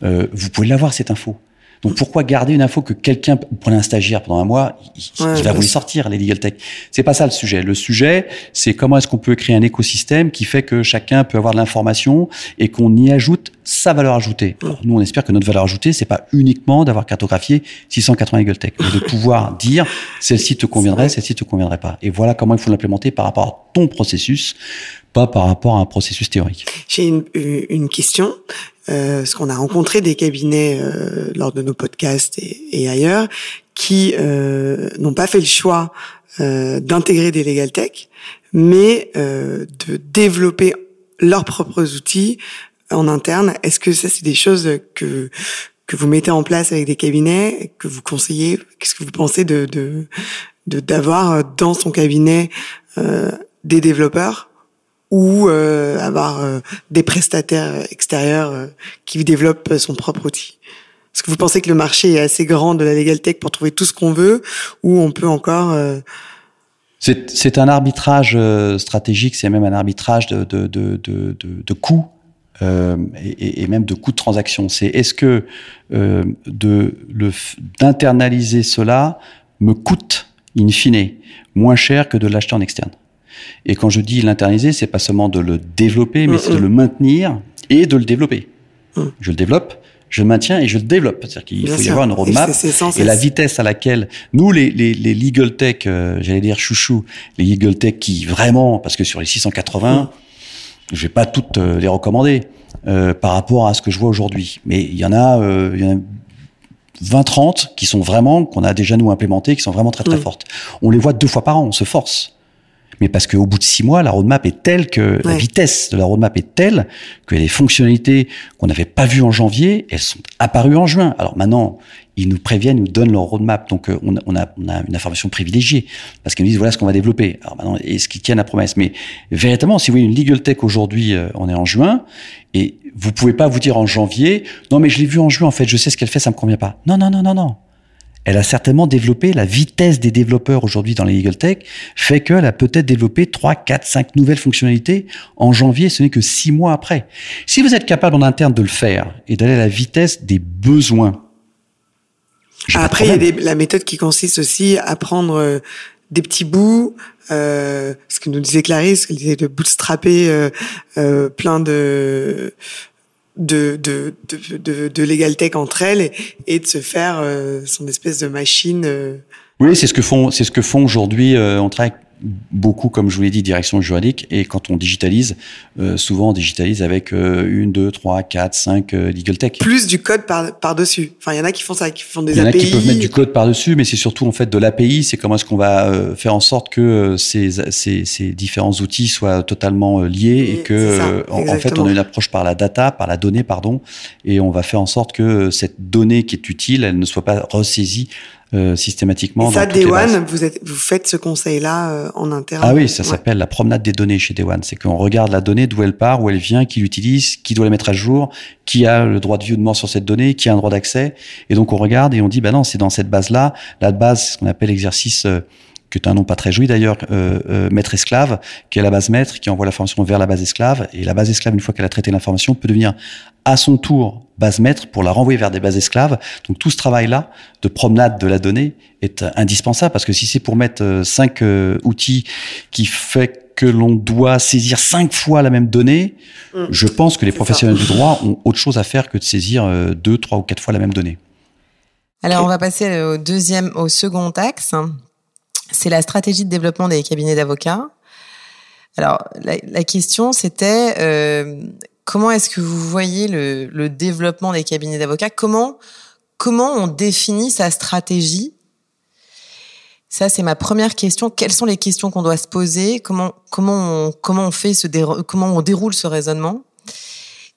Vous pouvez l'avoir cette info. Donc pourquoi garder une info que quelqu'un, prenez un stagiaire pendant un mois, il, va vous les sortir les legal tech? C'est pas ça le sujet. Le sujet, c'est comment est-ce qu'on peut créer un écosystème qui fait que chacun peut avoir de l'information et qu'on y ajoute sa valeur ajoutée. Alors, nous, on espère que notre valeur ajoutée, c'est pas uniquement d'avoir cartographié 680 legal tech, mais de pouvoir dire celle-ci te conviendrait, celle-ci te conviendrait pas. Et voilà comment il faut l'implémenter par rapport à ton processus, pas par rapport à un processus théorique. J'ai une, une question, euh, parce qu'on a rencontré des cabinets euh, lors de nos podcasts et, et ailleurs qui euh, n'ont pas fait le choix euh, d'intégrer des legal tech, mais euh, de développer leurs propres outils en interne. Est-ce que ça, c'est des choses que que vous mettez en place avec des cabinets, que vous conseillez Qu'est-ce que vous pensez de de de- d'avoir dans son cabinet euh, des développeurs ou euh, avoir euh, des prestataires extérieurs euh, qui développent son propre outil? Est-ce que vous pensez que le marché est assez grand de la legal tech pour trouver tout ce qu'on veut ou on peut encore euh, C'est un arbitrage euh, stratégique, c'est même un arbitrage de, de, de, de, de, de coûts euh, et, et même de coûts de transaction. C'est est-ce que euh, de d'internaliser cela me coûte in fine moins cher que de l'acheter en externe? Et quand je dis l'internaliser, c'est pas seulement de le développer, mais c'est de Mm, mm. le maintenir et de le développer. Mm. Je le développe, je le maintiens et je le développe. C'est-à-dire qu'il faut y avoir une Et roadmap c'est- c'est sans et la vitesse à laquelle nous, les, les, les legal tech, euh, j'allais dire chouchou, les legal tech qui vraiment, parce que sur les 680, je vais pas toutes euh, les recommander euh, par rapport à ce que je vois aujourd'hui. Mais il y en a, euh, il y en a 20, 30 qui sont vraiment, qu'on a déjà nous implémentés, qui sont vraiment très très fortes. On les voit deux fois par an, on se force. Mais parce qu'au bout de six mois, la roadmap est telle que la vitesse de la roadmap est telle que les fonctionnalités qu'on n'avait pas vues en janvier, elles sont apparues en juin. Alors maintenant, ils nous préviennent, nous donnent leur roadmap. Donc euh, on, a, on, a, on a une information privilégiée parce qu'ils nous disent voilà ce qu'on va développer. Alors maintenant, est-ce qu'ils tiennent la promesse Mais véritablement, si vous voyez une legal tech aujourd'hui, euh, on est en juin et vous pouvez pas vous dire en janvier non mais je l'ai vu en juin en fait, je sais ce qu'elle fait, ça me convient pas. Non non non non non. elle a certainement développé la vitesse des développeurs aujourd'hui dans les Eagle Tech fait qu'elle a peut-être développé 3, 4, 5 nouvelles fonctionnalités en janvier, ce n'est que 6 mois après. Si vous êtes capable en interne de le faire et d'aller à la vitesse des besoins, après, il y a la méthode qui consiste aussi à prendre euh, des petits bouts, euh, ce que nous disait Clarisse, qu'elle disait de bootstrapper euh, euh, plein de de, de, de, de, de Legal Tech entre elles et, et de se faire euh, son espèce de machine. Euh. Oui, c'est ce que font, c'est ce que font aujourd'hui. Euh, on travaille beaucoup, comme je vous l'ai dit, direction juridique. Et quand on digitalise, euh, souvent on digitalise avec euh, une, deux, trois, quatre, cinq euh, legal tech. Plus du code par, par dessus. Enfin, il y en a qui font ça, qui font des API. Il y en a qui peuvent mettre du code par dessus, mais c'est surtout en fait de l'API. C'est comment est-ce qu'on va euh, faire en sorte que euh, ces, ces, ces, différents outils soient totalement liés et, et que ça, en, en, fait on a une approche par la data, par la donnée, pardon, et on va faire en sorte que cette donnée qui est utile, elle ne soit pas ressaisie euh, systématiquement. Et ça, Day One, vous, êtes, vous faites ce conseil-là euh, en interne Ah oui, ça ouais. s'appelle la promenade des données chez Day One. C'est qu'on regarde la donnée, d'où elle part, où elle vient, qui l'utilise, qui doit la mettre à jour, qui a le droit de viewement sur cette donnée, qui a un droit d'accès. Et donc on regarde et on dit, ben non, c'est dans cette base-là. La base, c'est ce qu'on appelle l'exercice... Euh, qui est un nom pas très joli d'ailleurs, euh, euh, maître esclave, qui est la base maître, qui envoie l'information vers la base esclave. Et la base esclave, une fois qu'elle a traité l'information, peut devenir à son tour base maître pour la renvoyer vers des bases esclaves. Donc tout ce travail-là de promenade de la donnée est indispensable parce que si c'est pour mettre euh, cinq euh, outils qui fait que l'on doit saisir cinq fois la même donnée, mmh. je pense que les professionnels ça. du droit ont autre chose à faire que de saisir euh, deux, trois ou quatre fois la même donnée. Alors on va passer au deuxième, au second axe c'est la stratégie de développement des cabinets d'avocats. Alors, la, la question, c'était euh, comment est-ce que vous voyez le, le développement des cabinets d'avocats? Comment comment on définit sa stratégie? Ça, c'est ma première question. Quelles sont les questions qu'on doit se poser? Comment comment on, comment on fait ce comment on déroule ce raisonnement?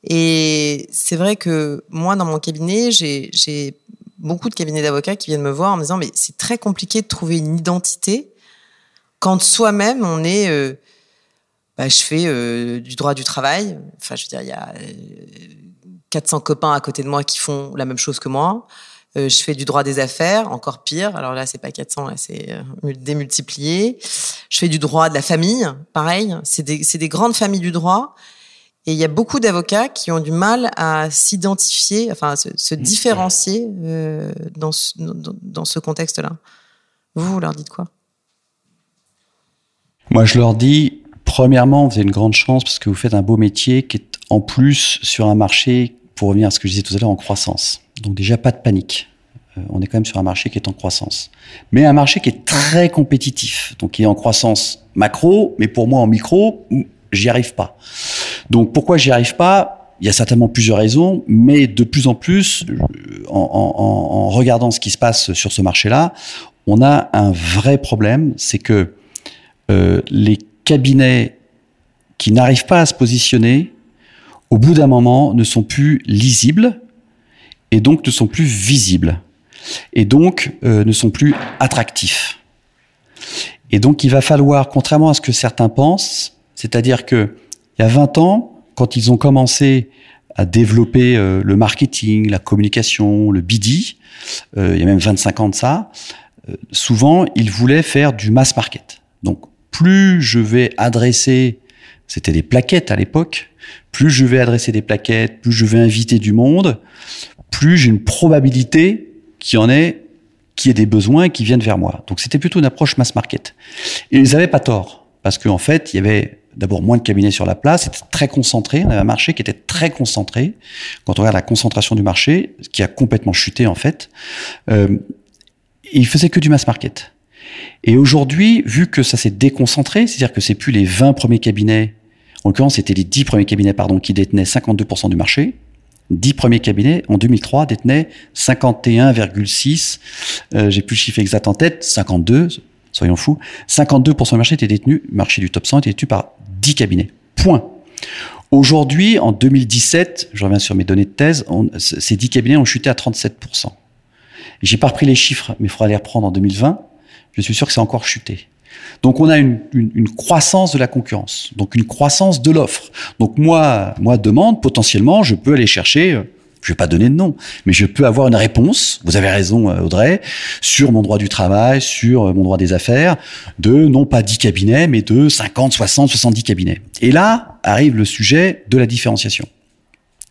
Et c'est vrai que moi, dans mon cabinet, j'ai beaucoup de cabinets d'avocats qui viennent me voir en me disant mais c'est très compliqué de trouver une identité quand soi-même on est euh, je fais euh, du droit du travail. Enfin je veux dire il y a euh, 400 copains à côté de moi qui font la même chose que moi. Euh, je fais du droit des affaires encore pire. Alors là c'est pas 400 là c'est euh, démultiplié. Je fais du droit de la famille pareil. C'est des, des grandes familles du droit. Et il y a beaucoup d'avocats qui ont du mal à s'identifier, enfin à se, se différencier euh, dans ce, dans, dans ce contexte-là. Vous, vous leur dites quoi? Moi, je leur dis, premièrement, vous avez une grande chance parce que vous faites un beau métier qui est en plus sur un marché, pour revenir à ce que je disais tout à l'heure, en croissance. Donc déjà, pas de panique. Euh, on est quand même sur un marché qui est en croissance. Mais un marché qui est très compétitif, donc qui est en croissance macro, mais pour moi en micro, j'y arrive pas. Donc pourquoi j'y arrive pas? Il y a certainement plusieurs raisons, mais de plus en plus, en, en, en regardant ce qui se passe sur ce marché-là, on a un vrai problème, c'est que euh, les cabinets qui n'arrivent pas à se positionner, au bout d'un moment, ne sont plus lisibles et donc ne sont plus visibles et donc euh, ne sont plus attractifs. Et donc il va falloir, contrairement à ce que certains pensent, c'est-à-dire que il y a 20 ans, quand ils ont commencé à développer euh, le marketing, la communication, le BD, euh, il y a même 25 ans de ça, euh, souvent ils voulaient faire du mass market. Donc plus je vais adresser, c'était des plaquettes à l'époque, plus je vais adresser des plaquettes, plus je vais inviter du monde, plus j'ai une probabilité qu'il y en ait ait des besoins et qui viennent vers moi. Donc c'était plutôt une approche mass market. Et ils n'avaient pas tort, parce qu'en fait, il y avait d'abord moins de cabinets sur la place, c'était très concentré, on avait un marché qui était très concentré. Quand on regarde la concentration du marché, qui a complètement chuté en fait, euh, il faisait que du mass market. Et aujourd'hui, vu que ça s'est déconcentré, c'est-à-dire que c'est plus les 20 premiers cabinets, en l'occurrence c'était les 10 premiers cabinets pardon qui détenaient 52% du marché, 10 premiers cabinets en 2003 détenaient 51,6, euh, j'ai plus le chiffre exact en tête, 52, soyons fous, 52% du marché était détenu, marché du top 100 était détenu par 10 cabinets. Point. Aujourd'hui, en 2017, je reviens sur mes données de thèse, ces 10 cabinets ont chuté à 37%. J'ai pas repris les chiffres, mais il faudra les reprendre en 2020. Je suis sûr que c'est encore chuté. Donc on a une, une, une, croissance de la concurrence, donc une croissance de l'offre. Donc moi, moi demande potentiellement, je peux aller chercher je vais pas donner de nom, mais je peux avoir une réponse, vous avez raison euh, Audrey, sur mon droit du travail, sur euh, mon droit des affaires, de non pas 10 cabinets, mais de 50, 60, 70 cabinets. Et là arrive le sujet de la différenciation.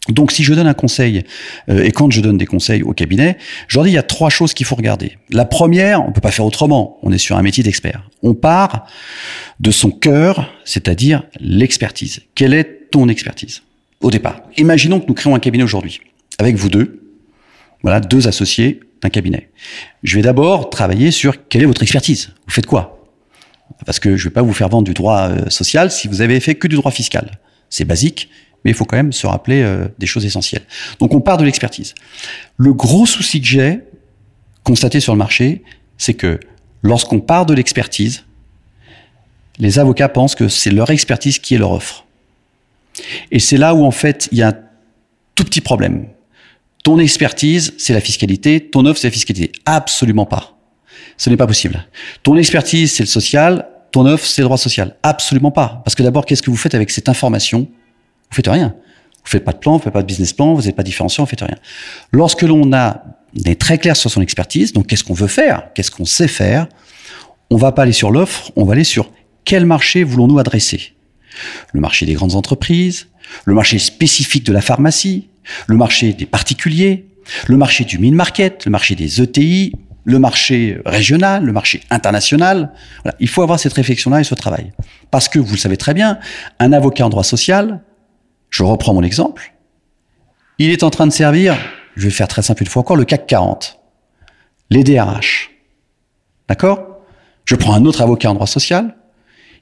Donc si je donne un conseil, euh, et quand je donne des conseils au cabinet, je dis il y a trois choses qu'il faut regarder. La première, on peut pas faire autrement, on est sur un métier d'expert. On part de son cœur, c'est-à-dire l'expertise. Quelle est ton expertise au départ? Imaginons que nous créons un cabinet aujourd'hui avec vous deux, voilà, deux associés d'un cabinet. Je vais d'abord travailler sur quelle est votre expertise. Vous faites quoi? Parce que je vais pas vous faire vendre du droit euh, social si vous avez fait que du droit fiscal. C'est basique, mais il faut quand même se rappeler euh, des choses essentielles. Donc on part de l'expertise. Le gros souci que j'ai constaté sur le marché, c'est que lorsqu'on part de l'expertise, les avocats pensent que c'est leur expertise qui est leur offre. Et c'est là où en fait il y a un tout petit problème. Ton expertise, c'est la fiscalité. Ton offre, c'est la fiscalité. Absolument pas. Ce n'est pas possible. Ton expertise, c'est le social. Ton offre, c'est le droit social. Absolument pas. Parce que d'abord, qu'est-ce que vous faites avec cette information Vous faites rien. Vous faites pas de plan, vous faites pas de business plan, vous n'êtes pas différenciant, vous faites rien. Lorsque l'on a est très clair sur son expertise, donc qu'est-ce qu'on veut faire, qu'est-ce qu'on sait faire, on va pas aller sur l'offre, on va aller sur quel marché voulons-nous adresser. Le marché des grandes entreprises, le marché spécifique de la pharmacie, le marché des particuliers, le marché du mid-market, le marché des ETI, le marché régional, le marché international. Il faut avoir cette réflexion-là et ce travail. Parce que, vous le savez très bien, un avocat en droit social, je reprends mon exemple, il est en train de servir, je vais faire très simple une fois encore, le CAC 40, les DRH. D'accord? Je prends un autre avocat en droit social,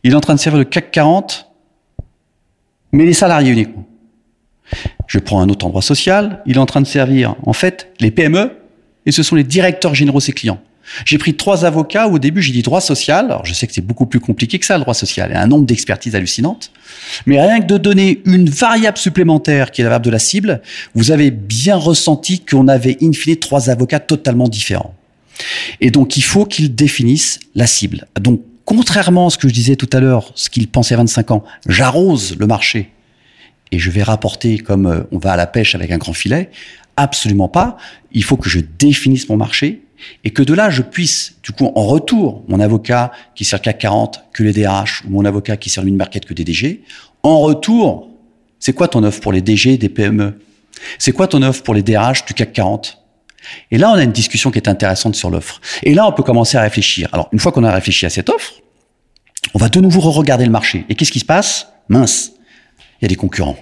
il est en train de servir le CAC 40, mais les salariés uniquement. Je prends un autre endroit social, il est en train de servir, en fait, les PME, et ce sont les directeurs généraux ses clients. J'ai pris trois avocats où au début j'ai dit droit social. Alors je sais que c'est beaucoup plus compliqué que ça le droit social. Il y a un nombre d'expertises hallucinantes. Mais rien que de donner une variable supplémentaire qui est la variable de la cible, vous avez bien ressenti qu'on avait in fine trois avocats totalement différents. Et donc il faut qu'ils définissent la cible. Donc contrairement à ce que je disais tout à l'heure, ce qu'ils pensaient à 25 ans, j'arrose le marché et je vais rapporter comme euh, on va à la pêche avec un grand filet. Absolument pas. Il faut que je définisse mon marché et que de là, je puisse, du coup, en retour, mon avocat qui sert CAC 40 que les DRH ou mon avocat qui sert le mid-market que des DG, en retour, c'est quoi ton offre pour les DG des PME C'est quoi ton offre pour les DRH du CAC 40 et là, on a une discussion qui est intéressante sur l'offre. Et là, on peut commencer à réfléchir. Alors, une fois qu'on a réfléchi à cette offre, on va de nouveau re-regarder le marché. Et qu'est-ce qui se passe? Mince, il y a des concurrents.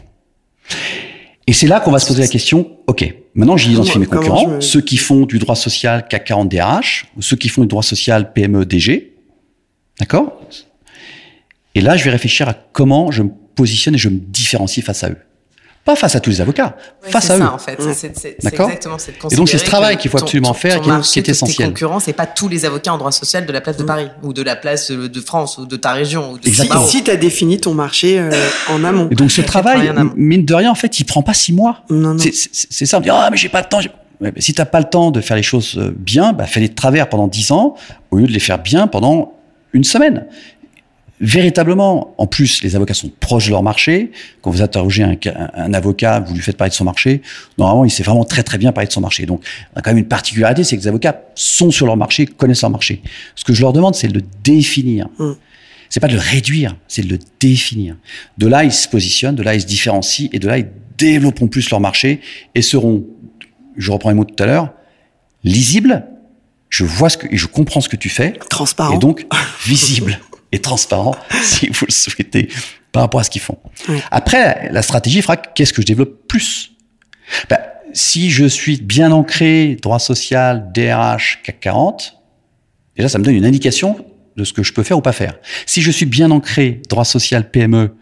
Et c'est là qu'on va se poser la question, OK, maintenant j'ai identifié mes concurrents, ceux qui font du droit social CAC 40 DRH, ou ceux qui font du droit social PME DG, d'accord? Et là, je vais réfléchir à comment je me positionne et je me différencie face à eux. Pas face à tous les avocats, face à ça, eux. en fait. C'est exactement cette Et donc c'est ce travail qu'il faut absolument faire, qui, est, qui est essentiel. Tes concurrents, c'est pas tous les avocats en droit social de la place de mm. Paris ou de la place de France ou de ta région. Ou de Exactement. Si, tu as défini ton marché euh, en amont. Et donc ce travail, mine de rien, en fait, il prend pas six mois. Non, non. C'est ça, on dit ah mais j'ai pas le temps. Ouais, si t'as pas le temps de faire les choses euh, bien, bah fais-les de travers pendant dix ans au lieu de les faire bien pendant une semaine véritablement, en plus, les avocats sont proches de leur marché. Quand vous interrogez un, un, avocat, vous lui faites parler de son marché, normalement, il sait vraiment très très bien parler de son marché. Donc, on a quand même une particularité, c'est que les avocats sont sur leur marché, connaissent leur marché. Ce que je leur demande, c'est de le définir. Mm. C'est pas de le réduire, c'est de le définir. De là, ils se positionnent, de là, ils se différencient, et de là, ils développeront plus leur marché et seront, je reprends les mots tout à l'heure, lisibles. Je vois ce que, et je comprends ce que tu fais. Transparent. Et donc, visible. et transparent, si vous le souhaitez, par rapport à ce qu'ils font. Après, la stratégie fera qu'est-ce que je développe plus? Ben, Si je suis bien ancré, droit social, DRH, CAC 40, déjà ça me donne une indication de ce que je peux faire ou pas faire. Si je suis bien ancré, droit social, PME,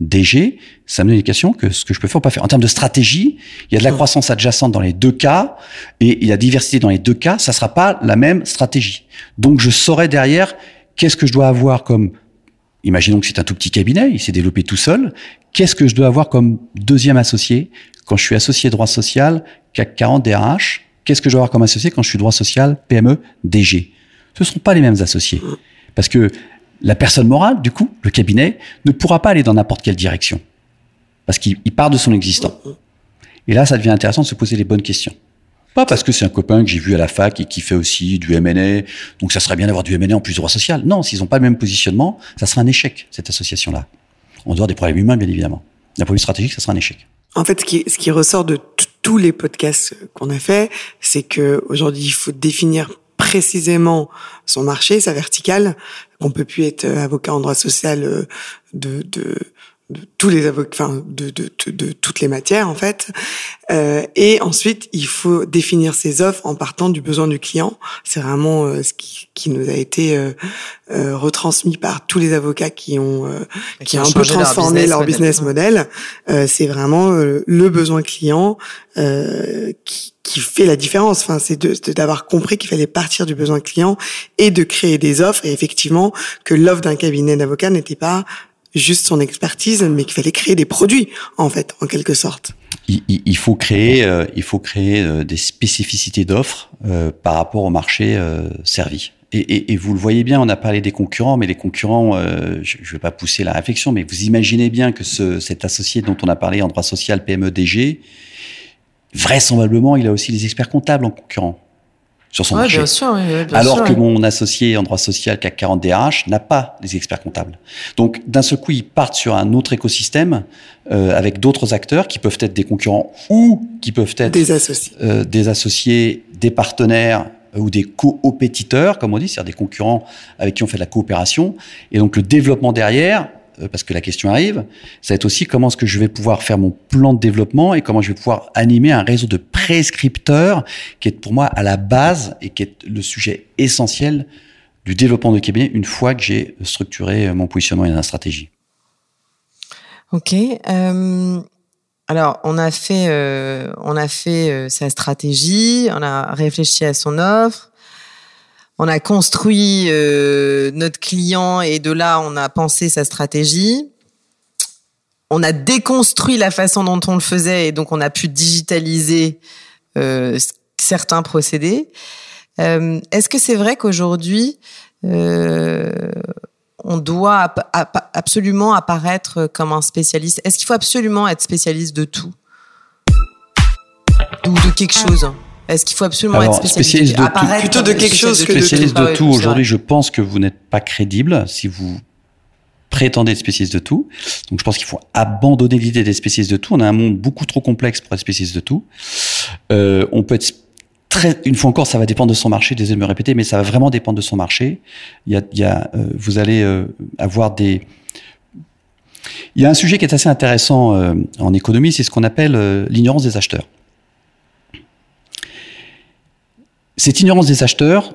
DG, ça me donne une indication que ce que je peux faire ou pas faire. En termes de stratégie, il y a de la croissance adjacente dans les deux cas et il y a diversité dans les deux cas, ça sera pas la même stratégie. Donc je saurai derrière Qu'est-ce que je dois avoir comme, imaginons que c'est un tout petit cabinet, il s'est développé tout seul. Qu'est-ce que je dois avoir comme deuxième associé quand je suis associé droit social, CAC 40 DRH? Qu'est-ce que je dois avoir comme associé quand je suis droit social, PME, DG? Ce ne seront pas les mêmes associés. Parce que la personne morale, du coup, le cabinet, ne pourra pas aller dans n'importe quelle direction. Parce qu'il part de son existant. Et là, ça devient intéressant de se poser les bonnes questions. Pas parce que c'est un copain que j'ai vu à la fac et qui fait aussi du M&A, donc ça serait bien d'avoir du M&A en plus de droit social. Non, s'ils n'ont pas le même positionnement, ça sera un échec, cette association-là. En dehors des problèmes humains, bien évidemment. D'un point de vue stratégique, ça sera un échec. En fait, ce qui, ce qui ressort de tous les podcasts qu'on a fait, c'est que aujourd'hui, il faut définir précisément son marché, sa verticale. On peut plus être avocat en droit social euh, de, de de tous les avocats, enfin de, de, de, toutes les matières en fait. Euh, et ensuite, il faut définir ses offres en partant du besoin du client. C'est vraiment euh, ce qui, qui, nous a été euh, euh retransmis par tous les avocats qui ont euh, qui, ont un peu transformé leur business, model. c'est vraiment le besoin client qui, qui fait la différence. Enfin, c'est d'avoir compris qu'il fallait partir du besoin client et de créer des offres. Et effectivement, que l'offre d'un cabinet d'avocats n'était pas juste son expertise, mais qu'il fallait créer des produits, en fait, en quelque sorte. Il, faut créer, euh, il faut créer euh, des spécificités d'offres euh, par rapport au marché servi. Et, vous le voyez bien, on a parlé des concurrents, mais les concurrents, je ne vais pas pousser la réflexion, mais vous imaginez bien que ce, cet associé dont on a parlé en droit social PME DG, vraisemblablement, il a aussi des experts comptables en concurrent sur son marché. Bien sûr, Alors que mon associé en droit social CAC 40 DRH n'a pas les experts comptables. Donc d'un seul coup, ils partent sur un autre écosystème euh, avec d'autres acteurs qui peuvent être des concurrents ou qui peuvent être des associés, euh, des, associés des partenaires euh, ou des co-opétiteurs, comme on dit, c'est-à-dire des concurrents avec qui on fait de la coopération. Et donc le développement derrière, parce que la question arrive, ça va être aussi comment est-ce que je vais pouvoir faire mon plan de développement et comment je vais pouvoir animer un réseau de prescripteurs qui est pour moi à la base et qui est le sujet essentiel du développement de cabinet une fois que j'ai structuré mon positionnement et ma stratégie. Ok. Euh, alors, on a fait, euh, on a fait sa stratégie, on a réfléchi à son offre, on a construit euh, notre client et de là, on a pensé sa stratégie. On a déconstruit la façon dont on le faisait et donc on a pu digitaliser euh, certains procédés. Euh, est-ce que c'est vrai qu'aujourd'hui, on doit absolument apparaître comme un spécialiste? Est-ce qu'il faut absolument être spécialiste de tout? Ou de quelque chose? Est-ce qu'il faut absolument être spécialiste, de tout, plutôt de quelque chose que spécialiste de tout, aujourd'hui Je pense que vous n'êtes pas crédible si vous prétendez être spécialiste de tout. Donc je pense qu'il faut abandonner l'idée d'être spécialiste de tout. On a un monde beaucoup trop complexe pour être spécialiste de tout. Euh, on peut être très, une fois encore, ça va dépendre de son marché. Désolé de me répéter, mais ça va vraiment dépendre de son marché. Il y a, il y a euh, vous allez euh, avoir des il y a un sujet qui est assez intéressant euh, en économie, c'est ce qu'on appelle euh, l'ignorance des acheteurs. Cette ignorance des acheteurs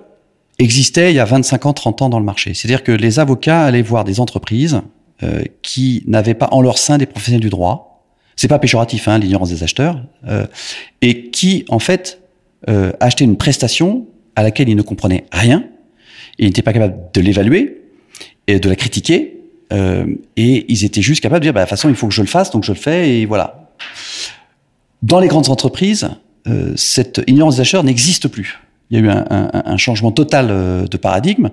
existait il y a 25 ans, 30 ans dans le marché. C'est-à-dire que les avocats allaient voir des entreprises euh, qui n'avaient pas en leur sein des professionnels du droit. C'est pas péjoratif, hein, l'ignorance des acheteurs, euh, et qui en fait euh, achetaient une prestation à laquelle ils ne comprenaient rien, ils n'étaient pas capables de l'évaluer et de la critiquer, euh, et ils étaient juste capables de dire, bah, de toute façon, il faut que je le fasse, donc je le fais, et voilà. Dans les grandes entreprises, euh, cette ignorance des acheteurs n'existe plus il y a eu un, changement total euh, de paradigme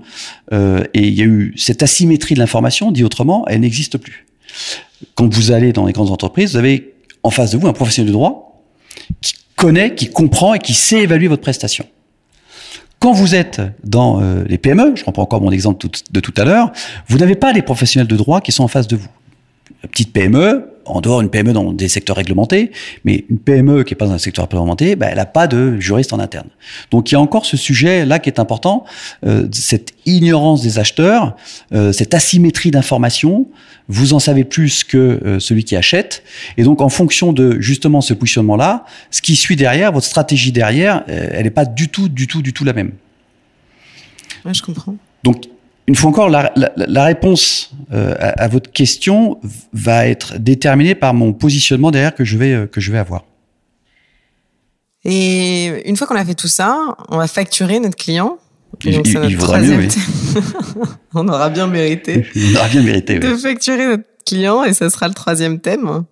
euh, et il y a eu cette asymétrie de l'information, dit autrement, elle n'existe plus. Quand vous allez dans les grandes entreprises, vous avez en face de vous un professionnel de droit qui connaît, qui comprend et qui sait évaluer votre prestation. Quand vous êtes dans euh, les PME, je reprends encore mon exemple de tout à l'heure, vous n'avez pas les professionnels de droit qui sont en face de vous. Petite PME, en dehors une PME dans des secteurs réglementés, mais une PME qui est pas dans un secteur réglementé, ben, elle n'a pas de juriste en interne. Donc il y a encore ce sujet-là qui est important, euh, cette ignorance des acheteurs, euh, cette asymétrie d'information. Vous en savez plus que euh, celui qui achète, et donc en fonction de justement ce positionnement-là, ce qui suit derrière, votre stratégie derrière, euh, elle n'est pas du tout, du tout, du tout la même. Ouais, je comprends. Donc une fois encore, la, la, la réponse euh, à, à, votre question va être déterminée par mon positionnement derrière que je vais, euh, que je vais avoir. Et une fois qu'on a fait tout ça, on va facturer notre client. Il, donc, il, il vaudra mieux, oui. on aura bien mérité. on aura bien mérité, De facturer notre client et ça sera le troisième thème.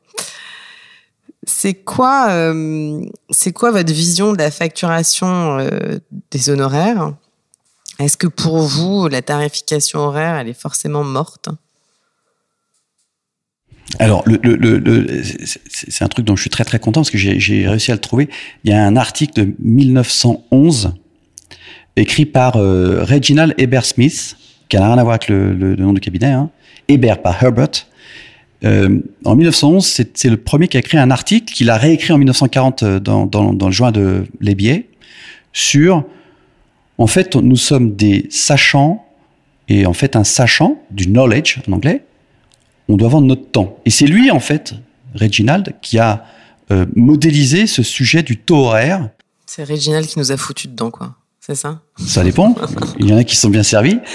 C'est quoi, euh, c'est quoi votre vision de la facturation des honoraires? Est-ce que pour vous, la tarification horaire, elle est forcément morte? Alors, le, le, le, c'est un truc dont je suis très très content parce que j'ai réussi à le trouver. Il y a un article de 1911 écrit par euh, Reginald Eber Smith, qui n'a rien à voir avec le, nom du cabinet, hein. Par Herbert. Euh, en 1911, c'est le premier qui a écrit un article qu'il a réécrit en 1940 euh, dans, dans, dans le joint de Les Billets sur, en fait, nous sommes des sachants et en fait un sachant du knowledge en anglais on doit vendre notre temps. Et c'est lui, en fait, Reginald, qui a euh, modélisé ce sujet du taux horaire. C'est Reginald qui nous a foutu dedans, quoi. C'est ça? Ça dépend. Il y en a qui sont bien servis.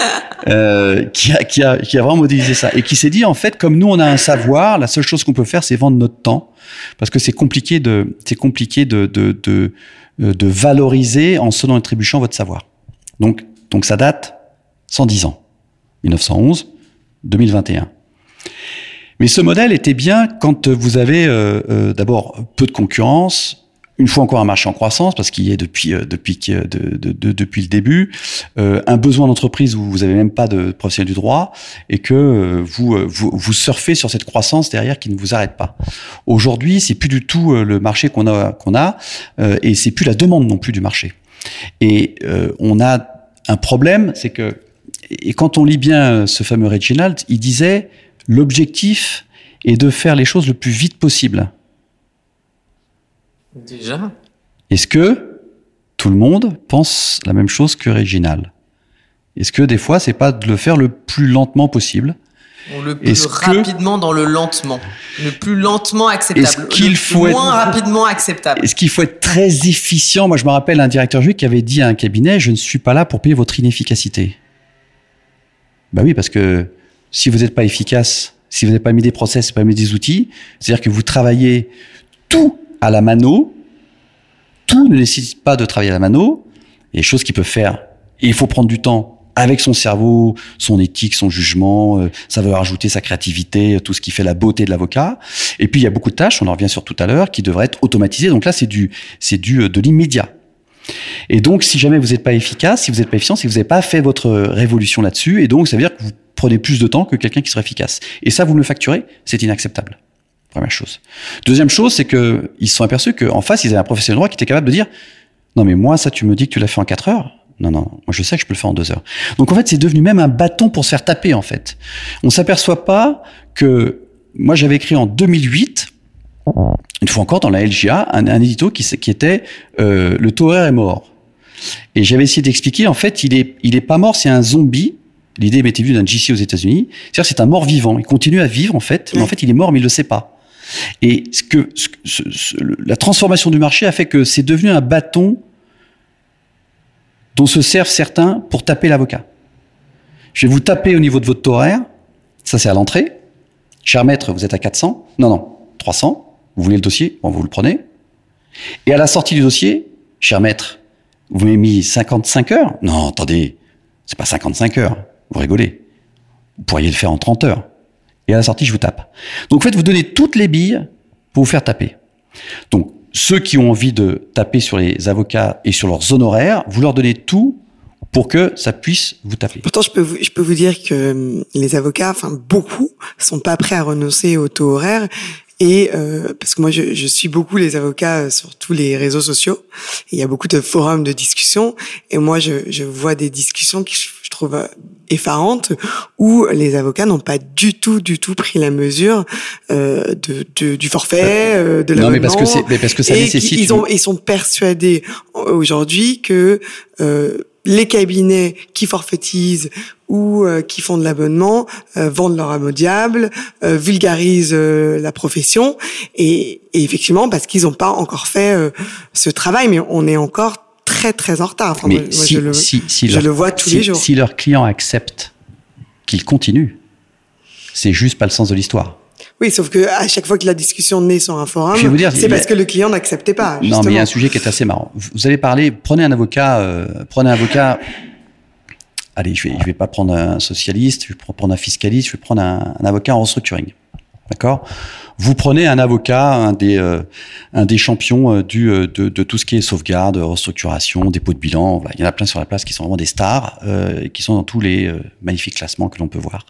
Euh, qui, a, qui, a, qui a vraiment modélisé ça. Et qui s'est dit, en fait, comme nous, on a un savoir, la seule chose qu'on peut faire, c'est vendre notre temps. Parce que c'est compliqué de, c'est compliqué de, de, de, euh, de valoriser en sonnant et trébuchant votre savoir. Donc, donc ça date 110 ans. 1911, 2021. Mais ce modèle était bien quand vous avez euh, euh, d'abord peu de concurrence, une fois encore un marché en croissance parce qu'il y est depuis euh, depuis de, de, de, depuis le début un besoin d'entreprise où vous avez même pas de professionnel du droit et que vous, vous vous surfez sur cette croissance derrière qui ne vous arrête pas. Aujourd'hui, c'est plus du tout le marché qu'on a qu'on a et c'est plus la demande non plus du marché. Et on a un problème, c'est que et quand on lit bien ce fameux Reginald, il disait L'objectif est de faire les choses le plus vite possible. Déjà. Est-ce que tout le monde pense la même chose que Réginal Est-ce que des fois, c'est pas de le faire le plus lentement possible? Le plus rapidement dans le lentement, le plus lentement acceptable, est-ce qu'il faut le moins rapidement acceptable. Est-ce qu'il faut être très efficient? Moi, je me rappelle un directeur juif qui avait dit à un cabinet "Je ne suis pas là pour payer votre inefficacité." Bah oui, parce que si vous n'êtes pas efficace, si vous n'avez pas mis des process, pas mis des outils, c'est-à-dire que vous travaillez tout à la mano, tout ne nécessite pas de travailler à la mano, il y a des choses qu'il peut faire, et il faut prendre du temps avec son cerveau, son éthique, son jugement, euh, ça veut rajouter sa créativité, tout ce qui fait la beauté de l'avocat. Et puis il y a beaucoup de tâches, on en revient sur tout à l'heure, qui devraient être automatisées. Donc là, c'est du, c'est du euh, de l'immédiat. Et donc, si jamais vous n'êtes pas efficace, si vous n'êtes pas efficient, si vous n'avez pas fait votre révolution là-dessus, et donc ça veut dire que vous prenez plus de temps que quelqu'un qui serait efficace. Et ça, vous me le facturez, c'est inacceptable. Première chose. Deuxième chose, c'est que ils se sont aperçus qu'en face, ils avaient un professionnel droit qui était capable de dire, non mais moi, ça, tu me dis que tu l'as fait en 4 heures. Non, non, moi je sais que je peux le faire en 2 heures. Donc en fait, c'est devenu même un bâton pour se faire taper en fait. On s'aperçoit pas que moi j'avais écrit en 2008 une fois encore dans la LGA un, un édito qui, qui était euh, le taux est mort. Et j'avais essayé d'expliquer en fait il est il est pas mort, c'est un zombie L'idée m'était vue d'un GC aux États-Unis. C'est-à-dire c'est un mort vivant. Il continue à vivre en fait, mais en fait il est mort mais il le sait pas. Et ce que la transformation du marché a fait que c'est devenu un bâton dont se servent certains pour taper l'avocat. Je vais vous taper au niveau de votre horaire. Ça c'est à l'entrée. Cher maître, vous êtes à 400. Non non, 300. Vous voulez le dossier? Bon, vous le prenez. Et à la sortie du dossier, cher maître, vous m'avez mis 55 heures? Non, attendez, c'est pas 55 heures. Vous rigolez. Vous pourriez le faire en 30 heures. Et à la sortie, je vous tape. Donc, en fait, vous donnez toutes les billes pour vous faire taper. Donc, ceux qui ont envie de taper sur les avocats et sur leurs honoraires, vous leur donnez tout pour que ça puisse vous taper. Pourtant, je peux vous, je peux vous dire que hum, les avocats, enfin beaucoup, sont pas prêts à renoncer au taux horaire. Et euh, parce que moi, je, je, suis beaucoup les avocats sur tous les réseaux sociaux. il y a beaucoup de forums de discussion. Et moi, je, je vois des discussions qui je trouve euh, effarante où les avocats n'ont pas du tout, du tout pris la mesure euh, de, du forfait, euh, de la Non, mais parce que c'est, mais parce que ça nécessite. Ils, ont, ils sont persuadés aujourd'hui que euh, les cabinets qui forfaitisent ou euh, qui font de l'abonnement euh, vendent leur âme au diable, euh, vulgarisent la profession et, et, effectivement parce qu'ils n'ont pas encore fait ce travail, mais on est encore très très en retard. Enfin, Mais si, je, le, si, si je le vois tous les jours. Si leurs clients acceptent qu'ils continuent, c'est juste pas le sens de l'histoire. Oui, sauf que à chaque fois que la discussion naît sur un forum, c'est parce que le client n'acceptait pas. Justement. Non, mais il y a un sujet qui est assez marrant. Vous allez parler, prenez un avocat, euh, prenez un avocat. Allez, je vais, vais pas prendre un socialiste, je vais prendre un fiscaliste, je vais prendre un, avocat en restructuring. D'accord? Vous prenez un avocat, un des, euh, un des champions euh, euh, de, de, tout ce qui est sauvegarde, restructuration, dépôt de bilan. il y en a plein sur la place qui sont vraiment des stars, euh, qui sont dans tous les magnifiques classements que l'on peut voir.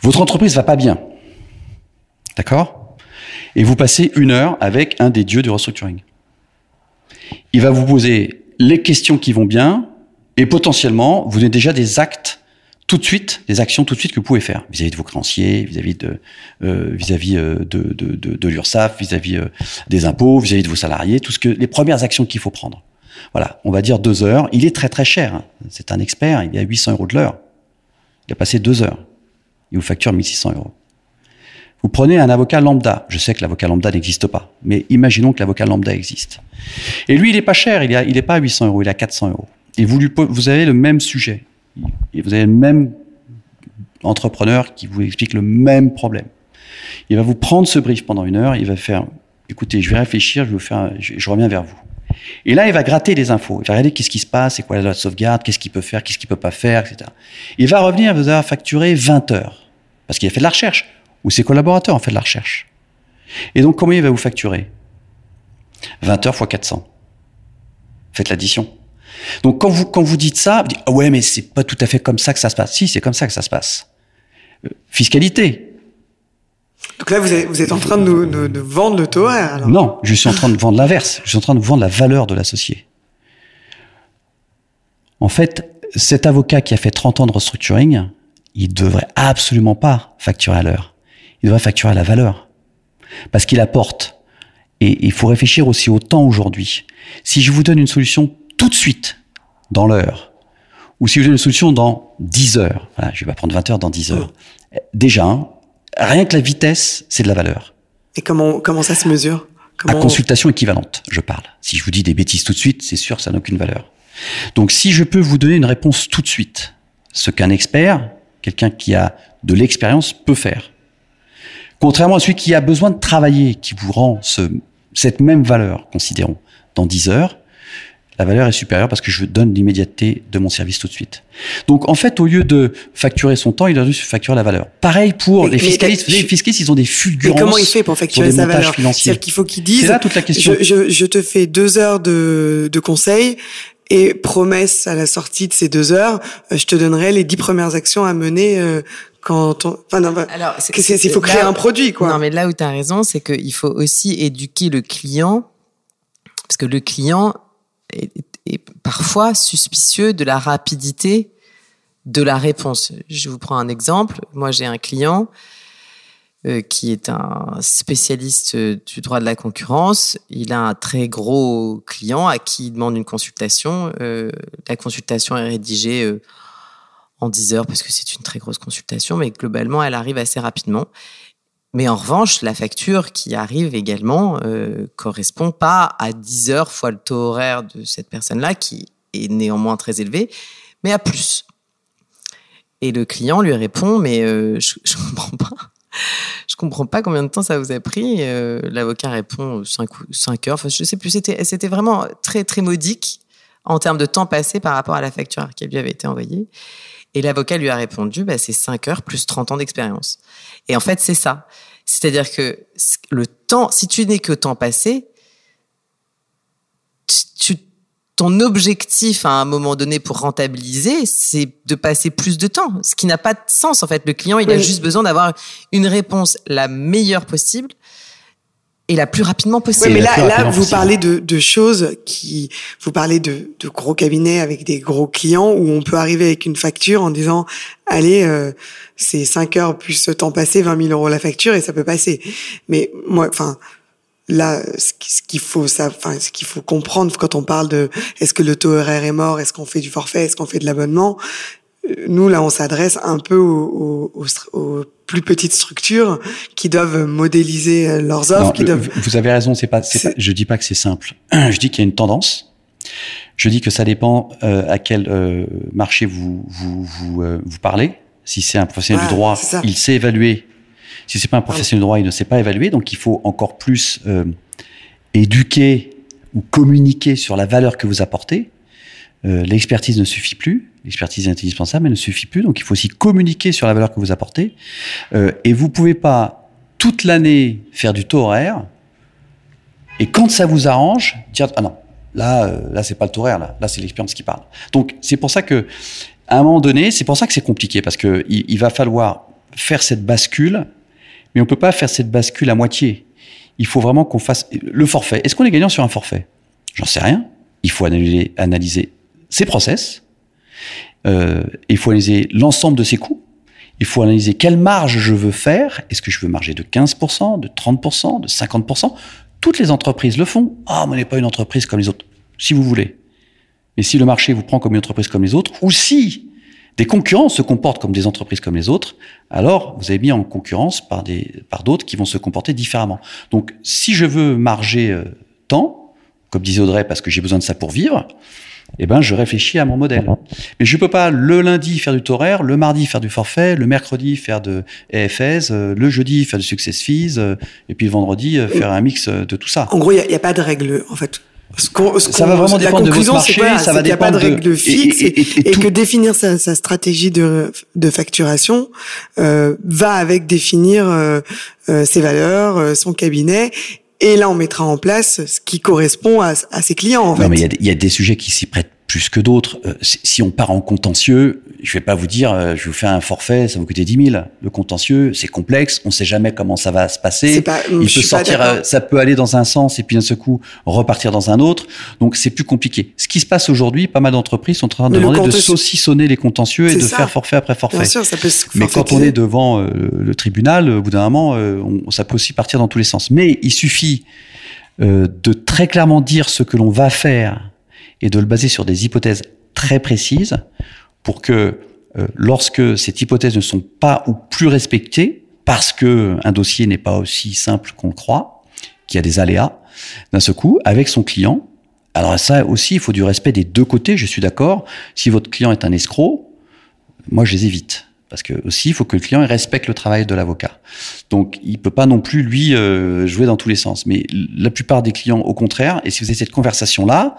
Votre entreprise va pas bien. D'accord? Et vous passez une heure avec un des dieux du restructuring. Il va vous poser les questions qui vont bien et potentiellement, vous avez déjà des actes tout de suite, des actions tout de suite que vous pouvez faire vis-à-vis de vos créanciers, vis-à-vis de euh, vis-à-vis euh, de, de, de, l'URSSAF, vis-à-vis euh, des impôts, vis-à-vis de vos salariés, tout ce que les premières actions qu'il faut prendre. Voilà, on va dire deux heures. Il est très très cher. hein. C'est un expert. Il est à 800 euros de l'heure. Il a passé deux heures. Il vous facture 1600 euros. Vous prenez un avocat lambda. Je sais que l'avocat lambda n'existe pas, mais imaginons que l'avocat lambda existe. Et lui, il est pas cher. Il est, il est pas à 800 euros. Il est à 400 euros. Et vous lui, vous avez le même sujet. Et vous avez le même entrepreneur qui vous explique le même problème. Il va vous prendre ce brief pendant une heure. Il va faire, écoutez, je vais réfléchir. Je vais vous faire, je, reviens vers vous. Et là, il va gratter les infos. Il va regarder qu'est-ce qui se passe, c'est quoi la sauvegarde, qu'est-ce qu'il peut faire, qu'est-ce qu'il peut pas faire, etc. Il va revenir, vous avoir facturé 20 heures. Parce qu'il a fait de la recherche. Ou ses collaborateurs ont fait de la recherche. Et donc, combien il va vous facturer? 20 heures fois 400. Faites l'addition. Donc, quand vous, quand vous dites ça, vous dites, ah ouais, mais c'est pas tout à fait comme ça que ça se passe. Si, c'est comme ça que ça se passe. Euh, fiscalité. Donc là, vous êtes, vous êtes en train de nous, vendre le taux. Alors. Non, je suis en train de vendre l'inverse. Je suis en train de vendre la valeur de l'associé. En fait, cet avocat qui a fait 30 ans de restructuring, il devrait absolument pas facturer à l'heure. Il devrait facturer à la valeur. Parce qu'il apporte. Et il faut réfléchir aussi au temps aujourd'hui. Si je vous donne une solution tout de suite, dans l'heure, ou si vous donne une solution dans 10 heures, voilà, je vais pas prendre 20 heures dans 10 heures. Déjà, hein, rien que la vitesse, c'est de la valeur. Et comment, comment ça se mesure? À comment... consultation équivalente, je parle. Si je vous dis des bêtises tout de suite, c'est sûr, ça n'a aucune valeur. Donc, si je peux vous donner une réponse tout de suite, ce qu'un expert, quelqu'un qui a de l'expérience, peut faire. Contrairement à celui qui a besoin de travailler, qui vous rend ce, cette même valeur, considérons, dans 10 heures, la valeur est supérieure parce que je donne l'immédiateté de mon service tout de suite. Donc, en fait, au lieu de facturer son temps, il a dû facturer la valeur. Pareil pour Mais- les mais- fiscalistes. je- Les fiscalistes, ils ont des Mais fulgurances. comment il fait pour facturer sa valeur. C'est-à-dire qu'il faut qu'il dise C'est là toute la question. je, je, je te fais deux heures de, de conseil et promesse à la sortie de ces deux heures, euh, je te donnerai les dix premières actions à mener euh, quand on... Enfin, non, bah, Alors, c'est- c'est- il faut là- créer un produit, quoi. Non, mais là où tu as raison, c'est qu'il faut aussi éduquer le client, parce que le client est, est parfois suspicieux de la rapidité de la réponse. Je vous prends un exemple. Moi, j'ai un client euh, qui est un spécialiste euh, du droit de la concurrence. Il a un très gros client à qui il demande une consultation. Euh, la consultation est rédigée en 10 heures parce que c'est une très grosse consultation, mais globalement, elle arrive assez rapidement. Mais en revanche, la facture qui arrive également euh, correspond pas à 10 heures fois le taux horaire de cette personne-là, qui est néanmoins très élevé, mais à plus. Et le client lui répond, mais euh, je, je comprends pas. Je comprends pas combien de temps ça vous a pris. Euh, L'avocat répond 5, cinq heures. Enfin, je sais plus. C'était vraiment très, très modique en termes de temps passé par rapport à la facture qui lui avait été envoyée. Et l'avocat lui a répondu, bah, c'est 5 heures plus 30 ans d'expérience. Et en fait, c'est ça. C'est-à-dire que le temps, si tu n'es que temps passé, tu, ton objectif à un moment donné pour rentabiliser, c'est de passer plus de temps, ce qui n'a pas de sens en fait. Le client, il a juste besoin d'avoir une réponse la meilleure possible et la plus rapidement Oui, possible. mais la là, là, vous possible. parlez de, de choses qui, vous parlez de, de gros cabinets avec des gros clients où on peut arriver avec une facture en disant, allez, euh, c'est 5 heures plus ce temps passé, 20 000 euros la facture et ça peut passer. Mais moi, enfin, là, ce qui- ce qu'il faut, ça, enfin, ce qu'il faut comprendre quand on parle de, est-ce que le taux horaire est mort, est-ce qu'on fait du forfait, est-ce qu'on fait de l'abonnement, nous là, on s'adresse un peu aux, aux, aux- aux plus petites structures qui doivent modéliser euh, leurs offres, Non, qui le- doivent Vous avez raison, c'est pas, c'est pas- je dis pas que c'est simple. Je dis qu'il y a une tendance. Je dis que ça dépend euh, à quel euh, marché vous vous vous, euh, vous parlez. Si c'est un professionnel du droit, il sait évaluer. Si c'est pas un professionnel du droit, il ne sait pas évaluer. Donc il faut encore plus éduquer ou communiquer sur la valeur que vous apportez. Euh, l'expertise ne suffit plus. L'expertise est indispensable, mais ne suffit plus. Donc il faut aussi communiquer sur la valeur que vous apportez. Euh, et vous pouvez pas toute l'année faire du taux horaire et quand ça vous arrange, dire ah non, là euh, là c'est pas le taux horaire là, là c'est l'expérience qui parle. Donc c'est pour ça que à un moment donné, c'est pour ça que c'est compliqué parce que il, il va falloir faire cette bascule, Mais on peut pas faire cette bascule à moitié. Il faut vraiment qu'on fasse le forfait. Est-ce qu'on est gagnant sur un forfait? J'en sais rien. Il faut analyser, analyser ses process. Euh, il faut analyser l'ensemble de ses coûts. Il faut analyser quelle marge je veux faire. Est-ce que je veux marger de 15%, de 30%, de 50% Toutes les entreprises le font. Ah, mais on n'est pas une entreprise comme les autres. Si vous voulez. Mais si le marché vous prend comme une entreprise comme les autres, ou si des concurrents se comportent comme des entreprises comme les autres, alors vous avez mis en concurrence par des par d'autres qui vont se comporter différemment. Donc, si je veux marger euh, tant, comme disait Audrey, parce que j'ai besoin de ça pour vivre, eh ben, je réfléchis à mon modèle. Mais je peux pas le lundi faire du horaire, le mardi faire du forfait, le mercredi faire de EFS, euh, le jeudi faire du success fees, euh, et puis le vendredi faire un mix de tout ça. En gros, il n'y a, pas de règle, en fait. Ce ça va vraiment dépendre de votre marché, ça va dépendre. Il n'y a pas de règle fixe et, et, que définir sa, sa stratégie de, de facturation euh, va avec définir euh, euh, ses valeurs, euh, son cabinet. Et là, on mettra en place ce qui correspond à, à ses clients. En non, fait. mais il y, y, a des sujets qui s'y prêtent plus que d'autres. Euh, si on part en contentieux, je vais pas vous dire, euh, je vous fais un forfait, ça va vous coûter 10 000. Le contentieux, c'est complexe, on sait jamais comment ça va se passer. Pas, Il peut sortir, euh, ça peut aller dans un sens et puis d'un seul coup repartir dans un autre. Donc c'est plus compliqué. Ce qui se passe aujourd'hui, pas mal d'entreprises sont en train de demander de saucissonner les contentieux et de ça. faire forfait après forfait. Bien sûr, ça peut Mais quand on est devant euh, le tribunal, au bout d'un moment, on, ça peut aussi partir dans tous les sens. Mais il suffit de très clairement dire ce que l'on va faire et de le baser sur des hypothèses très précises pour que euh, lorsque ces hypothèses ne sont pas ou plus respectées, parce que un dossier n'est pas aussi simple qu'on le croit, qu'il y a des aléas, d'un seul coup, avec son client, alors ça aussi, il faut du respect des deux côtés, je suis d'accord. Si votre client est un escroc, moi je les évite. Parce que aussi, il faut que le client respecte le travail de l'avocat. Donc, il peut pas non plus lui euh, jouer dans tous les sens. Mais la plupart des clients, au contraire, et si vous avez cette conversation-là,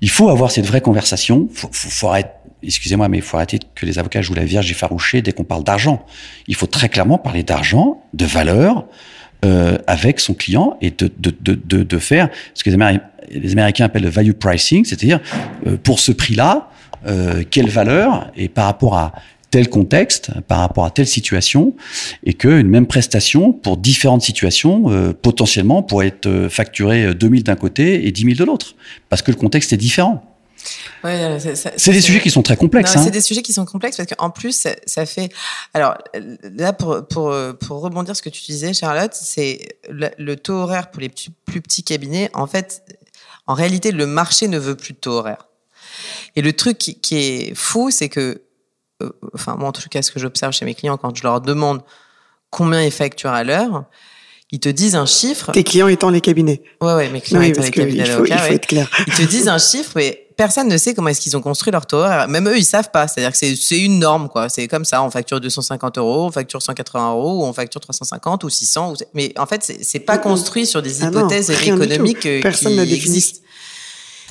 il faut avoir cette vraie conversation. Faut, faut, faut arrêter, excusez-moi, mais il faut arrêter que les avocats jouent la vierge effarouchée dès qu'on parle d'argent. Il faut très clairement parler d'argent, de valeur, euh, avec son client et de, de, de, de, de faire ce que les Américains, les Américains appellent le value pricing, c'est-à-dire euh, pour ce prix-là, euh, quelle valeur et par rapport à tel contexte, par rapport à telle situation, et qu'une même prestation pour différentes situations, euh, potentiellement, pourrait être facturée 2000 d'un côté et 10 000 de l'autre, parce que le contexte est différent. Ouais, c'est des sujets qui sont très complexes. Hein. C'est des sujets qui sont complexes parce qu'en plus, ça, ça, fait. Alors là, pour, pour, pour rebondir ce que tu disais, Charlotte, c'est le, le, taux horaire pour les plus, plus petits cabinets. En fait, en réalité, le marché ne veut plus de taux horaire. Et le truc qui, qui est fou, c'est que enfin moi en tout cas ce que j'observe chez mes clients quand je leur demande combien ils facturent à l'heure, ils te disent un chiffre. Tes clients étant les cabinets. Ouais ouais, mes clients oui, étant les cabinets d'avocats. Il faut, être clair. Ils te disent un chiffre, mais personne ne sait comment est-ce qu'ils ont construit leur taux Même eux, ils savent pas. C'est-à-dire que c'est une norme, quoi. C'est comme ça. On facture 250 euros, on facture 180 euros, ou on facture 350 ou 600. Ou... Mais en fait, c'est pas construit sur des hypothèses ah non, économiques Personne qui existent.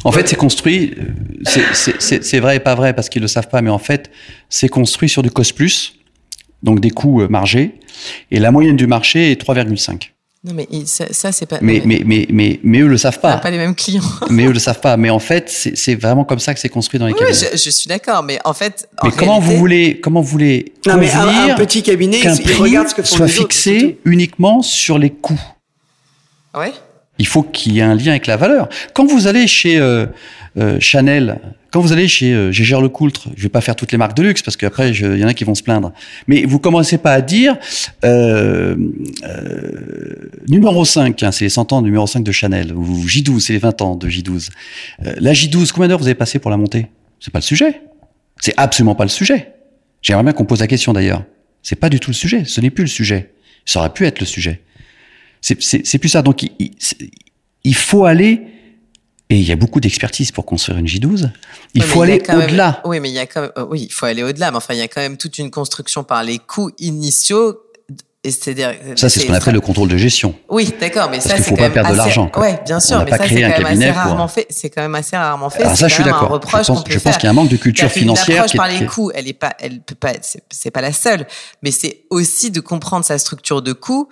En fait, c'est construit, c'est vrai et pas vrai parce qu'ils le savent pas, mais en fait, c'est construit sur du cost plus, donc des coûts margés, et la moyenne du marché est 3,5. Non mais ça, ça c'est pas. Mais mais mais mais mais eux le savent pas. Pas les mêmes clients. mais eux le savent pas. Mais en fait, c'est vraiment comme ça que c'est construit dans les oui, cabinets. Je, je suis d'accord, mais en fait. En mais comment vous voulez comment vous voulez non, mais un, un, petit cabinet, qu'un prix regarde ce que soit fixé autres, uniquement sur les coûts? Ouais. Il faut qu'il y ait un lien avec la valeur. Quand vous allez chez euh, euh, Chanel, quand vous allez chez euh, Gégère Lecoultre, je vais pas faire toutes les marques de luxe parce qu'après il y en a qui vont se plaindre. Mais vous commencez pas à dire euh, numéro 5, hein, c'est les 100 ans numéro 5 de Chanel ou J12, c'est les 20 ans de J12. Euh, la J12, combien d'heures vous avez passé pour la monter? C'est pas le sujet. C'est absolument pas le sujet. J'aimerais bien qu'on pose la question d'ailleurs. C'est pas du tout le sujet. Ce n'est plus le sujet. Ça aurait pu être le sujet. C'est plus ça. Donc, il, faut aller, et il y a beaucoup d'expertise pour construire une J12, il faut aller au-delà. Oui, mais il y a quand même, euh, oui, il faut aller au-delà. Mais enfin, il y a quand même toute une construction par les coûts initiaux. Et c'est-à-dire. Ça, c'est ce qu'on appelle le contrôle de gestion. Oui, d'accord, mais ça, qu'il c'est faut quand pas même perdre de l'argent. Ouais, bien sûr, On mais pas ça, c'est quand même assez pour- rarement fait. C'est quand même assez rarement fait. Alors ça, je suis d'accord. Je pense, je qu'il y a un manque de culture financière. approche qui est- par les coûts, elle est pas, elle peut pas, c'est pas la seule, mais c'est aussi de comprendre sa structure de coûts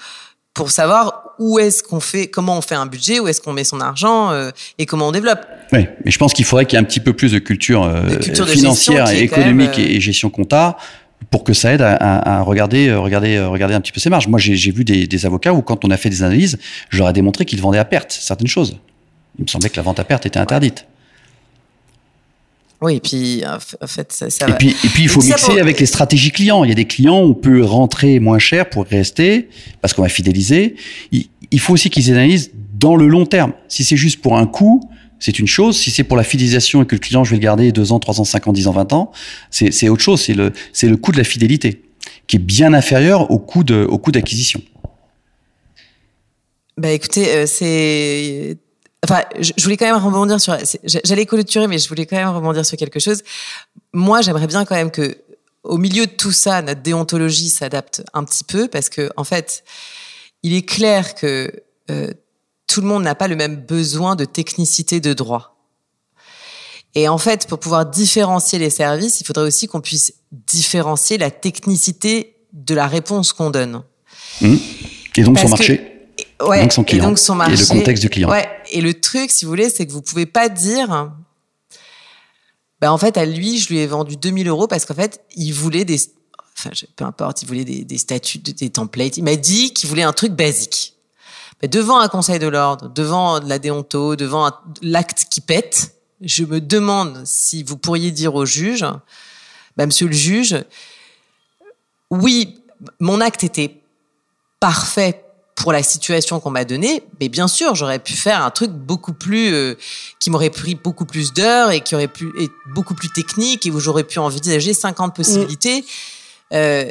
pour savoir où est-ce qu'on fait, comment on fait un budget, où est-ce qu'on met son argent euh, et comment on développe. Oui, mais je pense qu'il faudrait qu'il y ait un petit peu plus de culture, euh, De culture de financière gestion et même, économique euh, et, gestion compta pour que ça aide à, regarder, regarder, regarder un petit peu ses marges. Moi, j'ai vu des, des, avocats où, quand on a fait des analyses, je leur ai démontré qu'ils vendaient à perte certaines choses. Il me semblait que la vente à perte était interdite. Oui, et puis en fait, ça, ça et puis et puis il faut mixer avec les stratégies clients. Il y a des clients où on peut rentrer moins cher pour rester parce qu'on va fidéliser. Il, faut aussi qu'ils analysent dans le long terme. Si c'est juste pour un coup, c'est une chose. Si c'est pour la fidélisation et que le client je vais le garder deux ans, trois ans, cinq ans, dix ans, vingt ans, c'est autre chose. C'est le le coût de la fidélité qui est bien inférieur coût au coût d'acquisition. Bah écoutez, euh, c'est Enfin, je, voulais quand même rebondir sur. J'allais clôturer, mais je voulais quand même rebondir sur quelque chose. Moi, j'aimerais bien quand même que, au milieu de tout ça, notre déontologie s'adapte un petit peu, parce que en fait, il est clair que euh, tout le monde n'a pas le même besoin de technicité de droit. Et en fait, pour pouvoir différencier les services, il faudrait aussi qu'on puisse différencier la technicité de la réponse qu'on donne. Mmh. Et donc son marché ouais, donc son client. Et donc son marché. Et le contexte du client. Ouais. Et le truc, si vous voulez, c'est que vous pouvez pas dire, ben en fait, à lui, je lui ai vendu 2000 euros parce qu'en fait, il voulait des, enfin, peu importe, il voulait des, statuts, des templates. Il m'a dit qu'il voulait un truc basique. Devant un conseil de l'ordre, devant la déonto, devant l'acte qui pète, je me demande si vous pourriez dire au juge, ben, monsieur le juge, oui, mon acte était parfait pour la situation qu'on m'a donnée, mais bien sûr, j'aurais pu faire un truc beaucoup plus euh, qui m'aurait pris beaucoup plus d'heures et qui aurait pu être beaucoup plus technique et où j'aurais pu envisager 50 possibilités. Euh,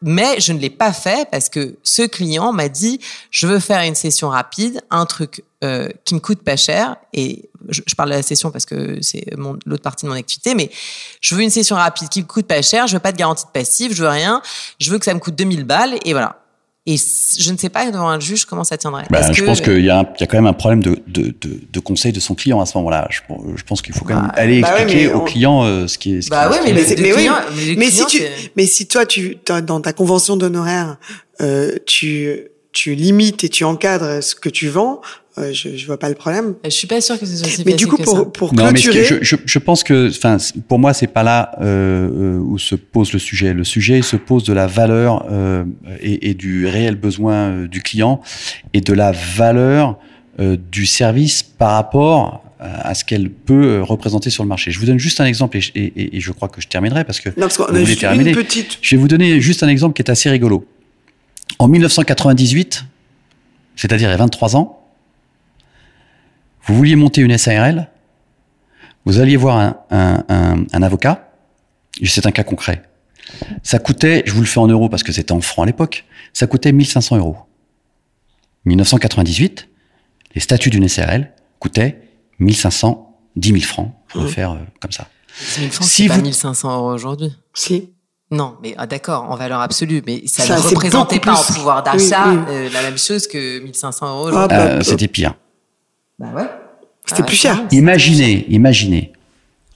mais je ne l'ai pas fait parce que ce client m'a dit je veux faire une session rapide, un truc euh, qui me coûte pas cher et je, je parle de la session parce que c'est l'autre partie de mon activité, mais je veux une session rapide qui me coûte pas cher, je veux pas de garantie de passif, je veux rien, je veux que ça me coûte 2000 balles et voilà. Et je ne sais pas devant un juge comment ça tiendrait? Bah, je pense qu'il y, y, a quand même un problème de, de, de, de conseil de son client à ce moment-là. Je, je, pense qu'il faut quand même bah, aller bah expliquer au client euh, ce qui est. Ce bah qui oui, mais, mais, oui, mais, si tu, mais si toi, tu dans ta convention d'honoraires, euh, tu tu limites et tu encadres ce que tu vends, euh, je, je vois pas le problème. Je suis pas sûr que ce soit si Mais du coup, pour, pour non, clôturer... mais je, je, je, pense que, enfin, pour moi, c'est pas là euh, euh, où se pose le sujet. Le sujet se pose de la valeur euh, et, et, du réel besoin euh, du client et de la valeur euh, du service par rapport à ce qu'elle peut représenter sur le marché. Je vous donne juste un exemple et, et, et je crois que je terminerai parce que non, parce qu'on a juste terminer. Une petite... Je vais vous donner juste un exemple qui est assez rigolo. En 1998, c'est-à-dire il y a 23 ans, vous vouliez monter une SARL, vous alliez voir un, un, un, un avocat, c'est un cas concret. Ça coûtait, je vous le fais en euros parce que c'était en francs à l'époque, ça coûtait 1500 euros. 1998, les statuts d'une SARL coûtaient 1500, 10 000 francs, pour le mmh. faire euh, comme ça. 10 000 francs, si vous... pas 1500 euros aujourd'hui. Si. Non, mais ah, d'accord, en valeur absolue, mais ça, ne représentait pas en pouvoir d'achat oui, oui. euh, la même chose que 1500 euros. Ah, bah, euh, c'était pire. Bah ouais. C'était ah, plus cher. Imaginez, imaginez.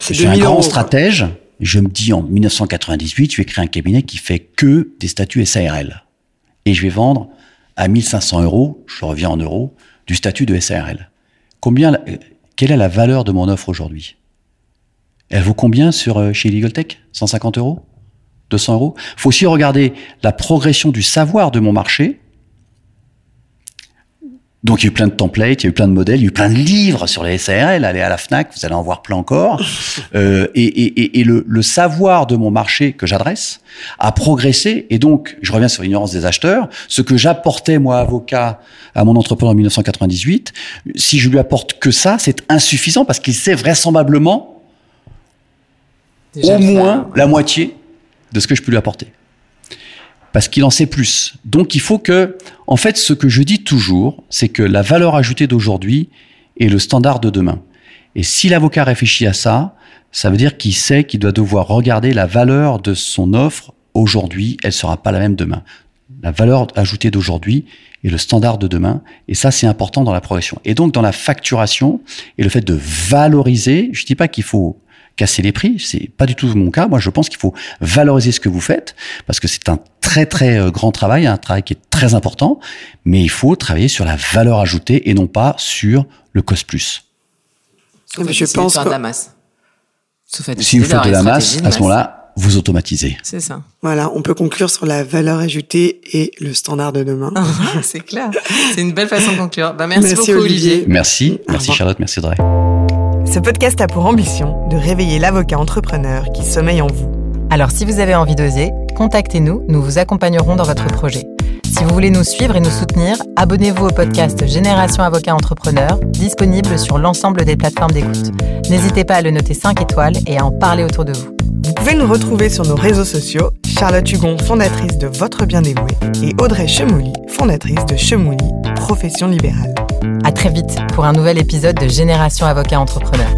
Je suis un grand euros, stratège. Je me dis en 1998, je vais créer un cabinet qui fait que des statuts SARL. Et je vais vendre à 1500 euros, je reviens en euros, du statut de SARL. Combien, quelle est la valeur de mon offre aujourd'hui? Elle vaut combien sur euh, chez Legal Tech? 150 euros? 200 euros faut aussi regarder la progression du savoir de mon marché donc il y a eu plein de templates, il y a eu plein de modèles, il y a eu plein de livres sur les SARL. Allez à la Fnac, vous allez en voir plein encore. Euh, et, et, et le, le, savoir de mon marché que j'adresse a progressé. Et donc, je reviens sur l'ignorance des acheteurs. Ce que j'apportais moi avocat à mon entrepreneur en 1998, si je lui apporte que ça, c'est insuffisant parce qu'il sait vraisemblablement Déjà au moins la moitié de ce que je peux lui apporter parce qu'il en sait plus. Donc il faut que, en fait, ce que je dis toujours, c'est que la valeur ajoutée d'aujourd'hui est le standard de demain. Et si l'avocat réfléchit à ça, ça veut dire qu'il sait qu'il doit devoir regarder la valeur de son offre aujourd'hui, elle sera pas la même demain. La valeur ajoutée d'aujourd'hui est le standard de demain, et ça c'est important dans la progression. Et donc dans la facturation et le fait de valoriser, je dis pas qu'il faut casser les prix. C'est pas du tout mon cas. Moi, je pense qu'il faut valoriser ce que vous faites parce que c'est un très très euh, grand travail, un travail qui est très important. Mais il faut travailler sur la valeur ajoutée et non pas sur le cost plus. je pense que... de la masse. si vous faites de la masse, à ce moment-là, vous automatiser. C'est ça. Voilà, on peut conclure sur la valeur ajoutée et le standard de demain. c'est clair. C'est une belle façon de conclure. Bah, merci, beaucoup, Olivier. Merci. Merci, Charlotte. Merci, Audrey. Ce podcast a pour ambition de réveiller l'avocat entrepreneur qui sommeille en vous. Alors, si vous avez envie d'oser, contactez-nous. Nous vous accompagnerons dans votre projet. Si vous voulez nous suivre et nous soutenir, abonnez-vous au podcast Génération Avocat Entrepreneur, disponible sur l'ensemble des plateformes d'écoute. N'hésitez pas à le noter 5 étoiles et à en parler autour de vous. Vous pouvez nous retrouver sur nos réseaux sociaux, Charlotte Hugon, fondatrice de Votre Bien Dévoué, et Audrey Chemouli, fondatrice de Chemouli, profession libérale. À très vite pour un nouvel épisode de Génération Avocat Entrepreneur.